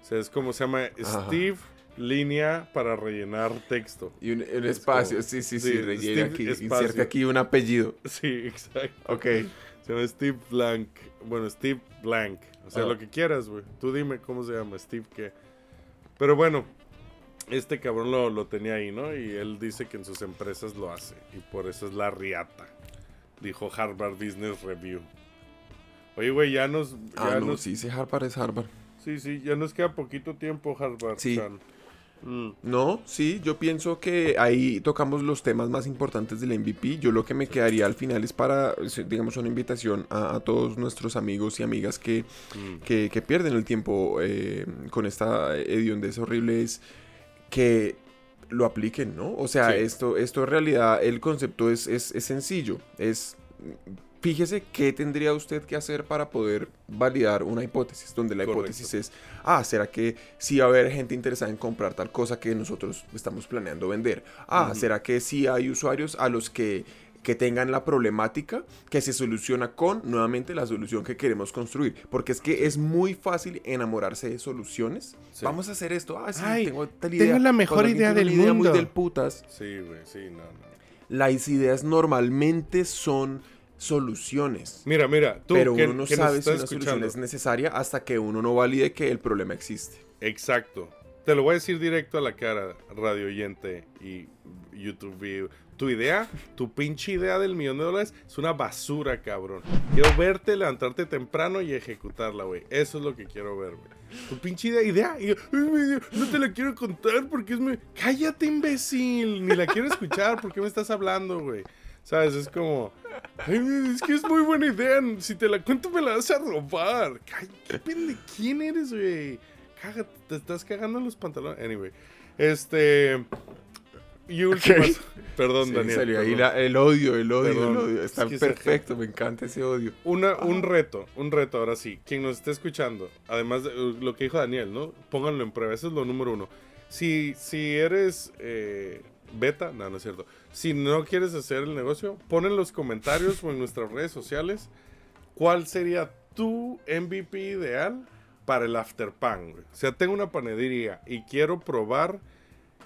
O sea, es como se llama Ajá. Steve, línea para rellenar texto. Y un, un Es espacio, como- sí, sí, sí, sí, rellena Steve aquí, espacio. inserte aquí un apellido. Sí, exacto. Ok. Se llama Steve Blank. Bueno, Steve Blank. O sea, Ah. lo que quieras, güey. Tú dime cómo se llama, Steve qué. Pero bueno, este cabrón lo, lo tenía ahí, ¿no? Y él dice que en sus empresas lo hace. Y por eso es la riata. Dijo Harvard Business Review. Oye, güey, ya nos... Ah, no, nos- sí, dice Harvard es Harvard. Sí, sí, ya nos queda poquito tiempo, Harvard. Sí. Chan. Mm, No, sí, yo pienso que ahí tocamos los temas más importantes del MVP. Yo lo que me quedaría al final es para, digamos, una invitación a, a todos nuestros amigos y amigas que, mm. que, que pierden el tiempo eh, con esta hediondez horrible. Es que lo apliquen, ¿no? O sea, Sí. esto, esto en realidad, el concepto es, es, es sencillo. Es, fíjese qué tendría usted que hacer para poder validar una hipótesis, donde la Correcto. hipótesis es, ah, ¿será que sí va a haber gente interesada en comprar tal cosa que nosotros estamos planeando vender? Ah. ¿será que sí hay usuarios a los que que tengan la problemática que se soluciona con nuevamente la solución que queremos construir. Porque es que es muy fácil enamorarse de soluciones. Sí. Vamos a hacer esto. Ah, sí, Ay, tengo tal tengo idea. la mejor Cuando idea del idea mundo. muy del putas. Sí, güey, sí, no, no. Las ideas normalmente son soluciones. Mira, mira, tú pero que, uno no que sabe si una solución es necesaria hasta que uno no valide que el problema existe. Exacto. Te lo voy a decir directo a la cara, radio oyente y YouTube view. Tu idea, tu pinche idea del millón de dólares es una basura, cabrón. Quiero verte, levantarte temprano y ejecutarla, güey. Eso es lo que quiero ver, güey. Tu pinche idea, idea. y yo, "Ay, me- no te la quiero contar porque es muy... Cállate, imbécil. Ni la quiero escuchar. ¿Por qué me estás hablando, güey? ¿Sabes? Es como... "Ay, es que es muy buena idea. Si te la cuento me la vas a robar. Cállate, ¿Qué pende? ¿Quién eres, güey? Cágate, te estás cagando en los pantalones. Anyway, este. Y últimas. Perdón, Sí, Daniel. salió ahí la- el odio, el odio, Perdón. el odio. Está Es que esa perfecto, me encanta ese odio. Una, un reto, un reto, ahora sí. Quien nos esté escuchando, además de uh, lo que dijo Daniel, ¿no? Pónganlo en prueba, eso es lo número uno. Si, si eres eh, beta, no, no es cierto. Si no quieres hacer el negocio, pon en los comentarios o en nuestras redes sociales cuál sería tu MVP ideal para el after pan, güey. O sea, tengo una panadería y quiero probar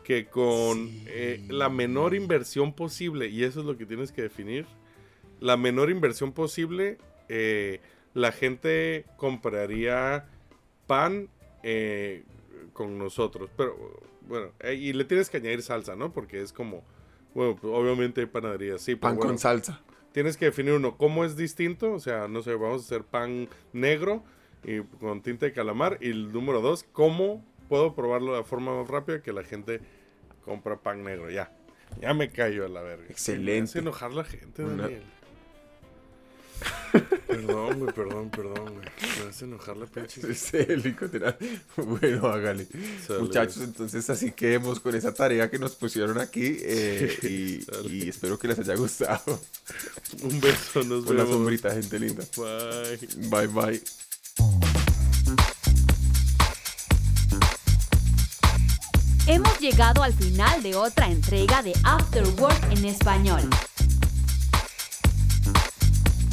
que con Sí. eh, la menor inversión posible, y eso es lo que tienes que definir, la menor inversión posible, eh, la gente compraría pan eh, con nosotros. Pero bueno, eh, y le tienes que añadir salsa, ¿no? Porque es como, bueno, pues, obviamente hay panaderías, sí, pero Pan bueno, con salsa. tienes que definir uno, ¿cómo es distinto? O sea, no sé, vamos a hacer pan negro y con tinta de calamar. Y el número dos, ¿cómo puedo probarlo de forma más rápida que la gente compra pan negro? Ya, ya me callo a la verga. Excelente. Me hace enojar la gente, Una- Daniel. Perdón, güey, perdón, perdón, güey. Me hace enojar la pinche. Es el literal. Bueno, hágale. Sale. Muchachos, entonces así quedemos con esa tarea que nos pusieron aquí eh, y, espero que les haya gustado. Un beso, nos Con la vemos. sombrita, gente linda. Bye. Bye, bye. Hemos llegado al final de otra entrega de After Work en español.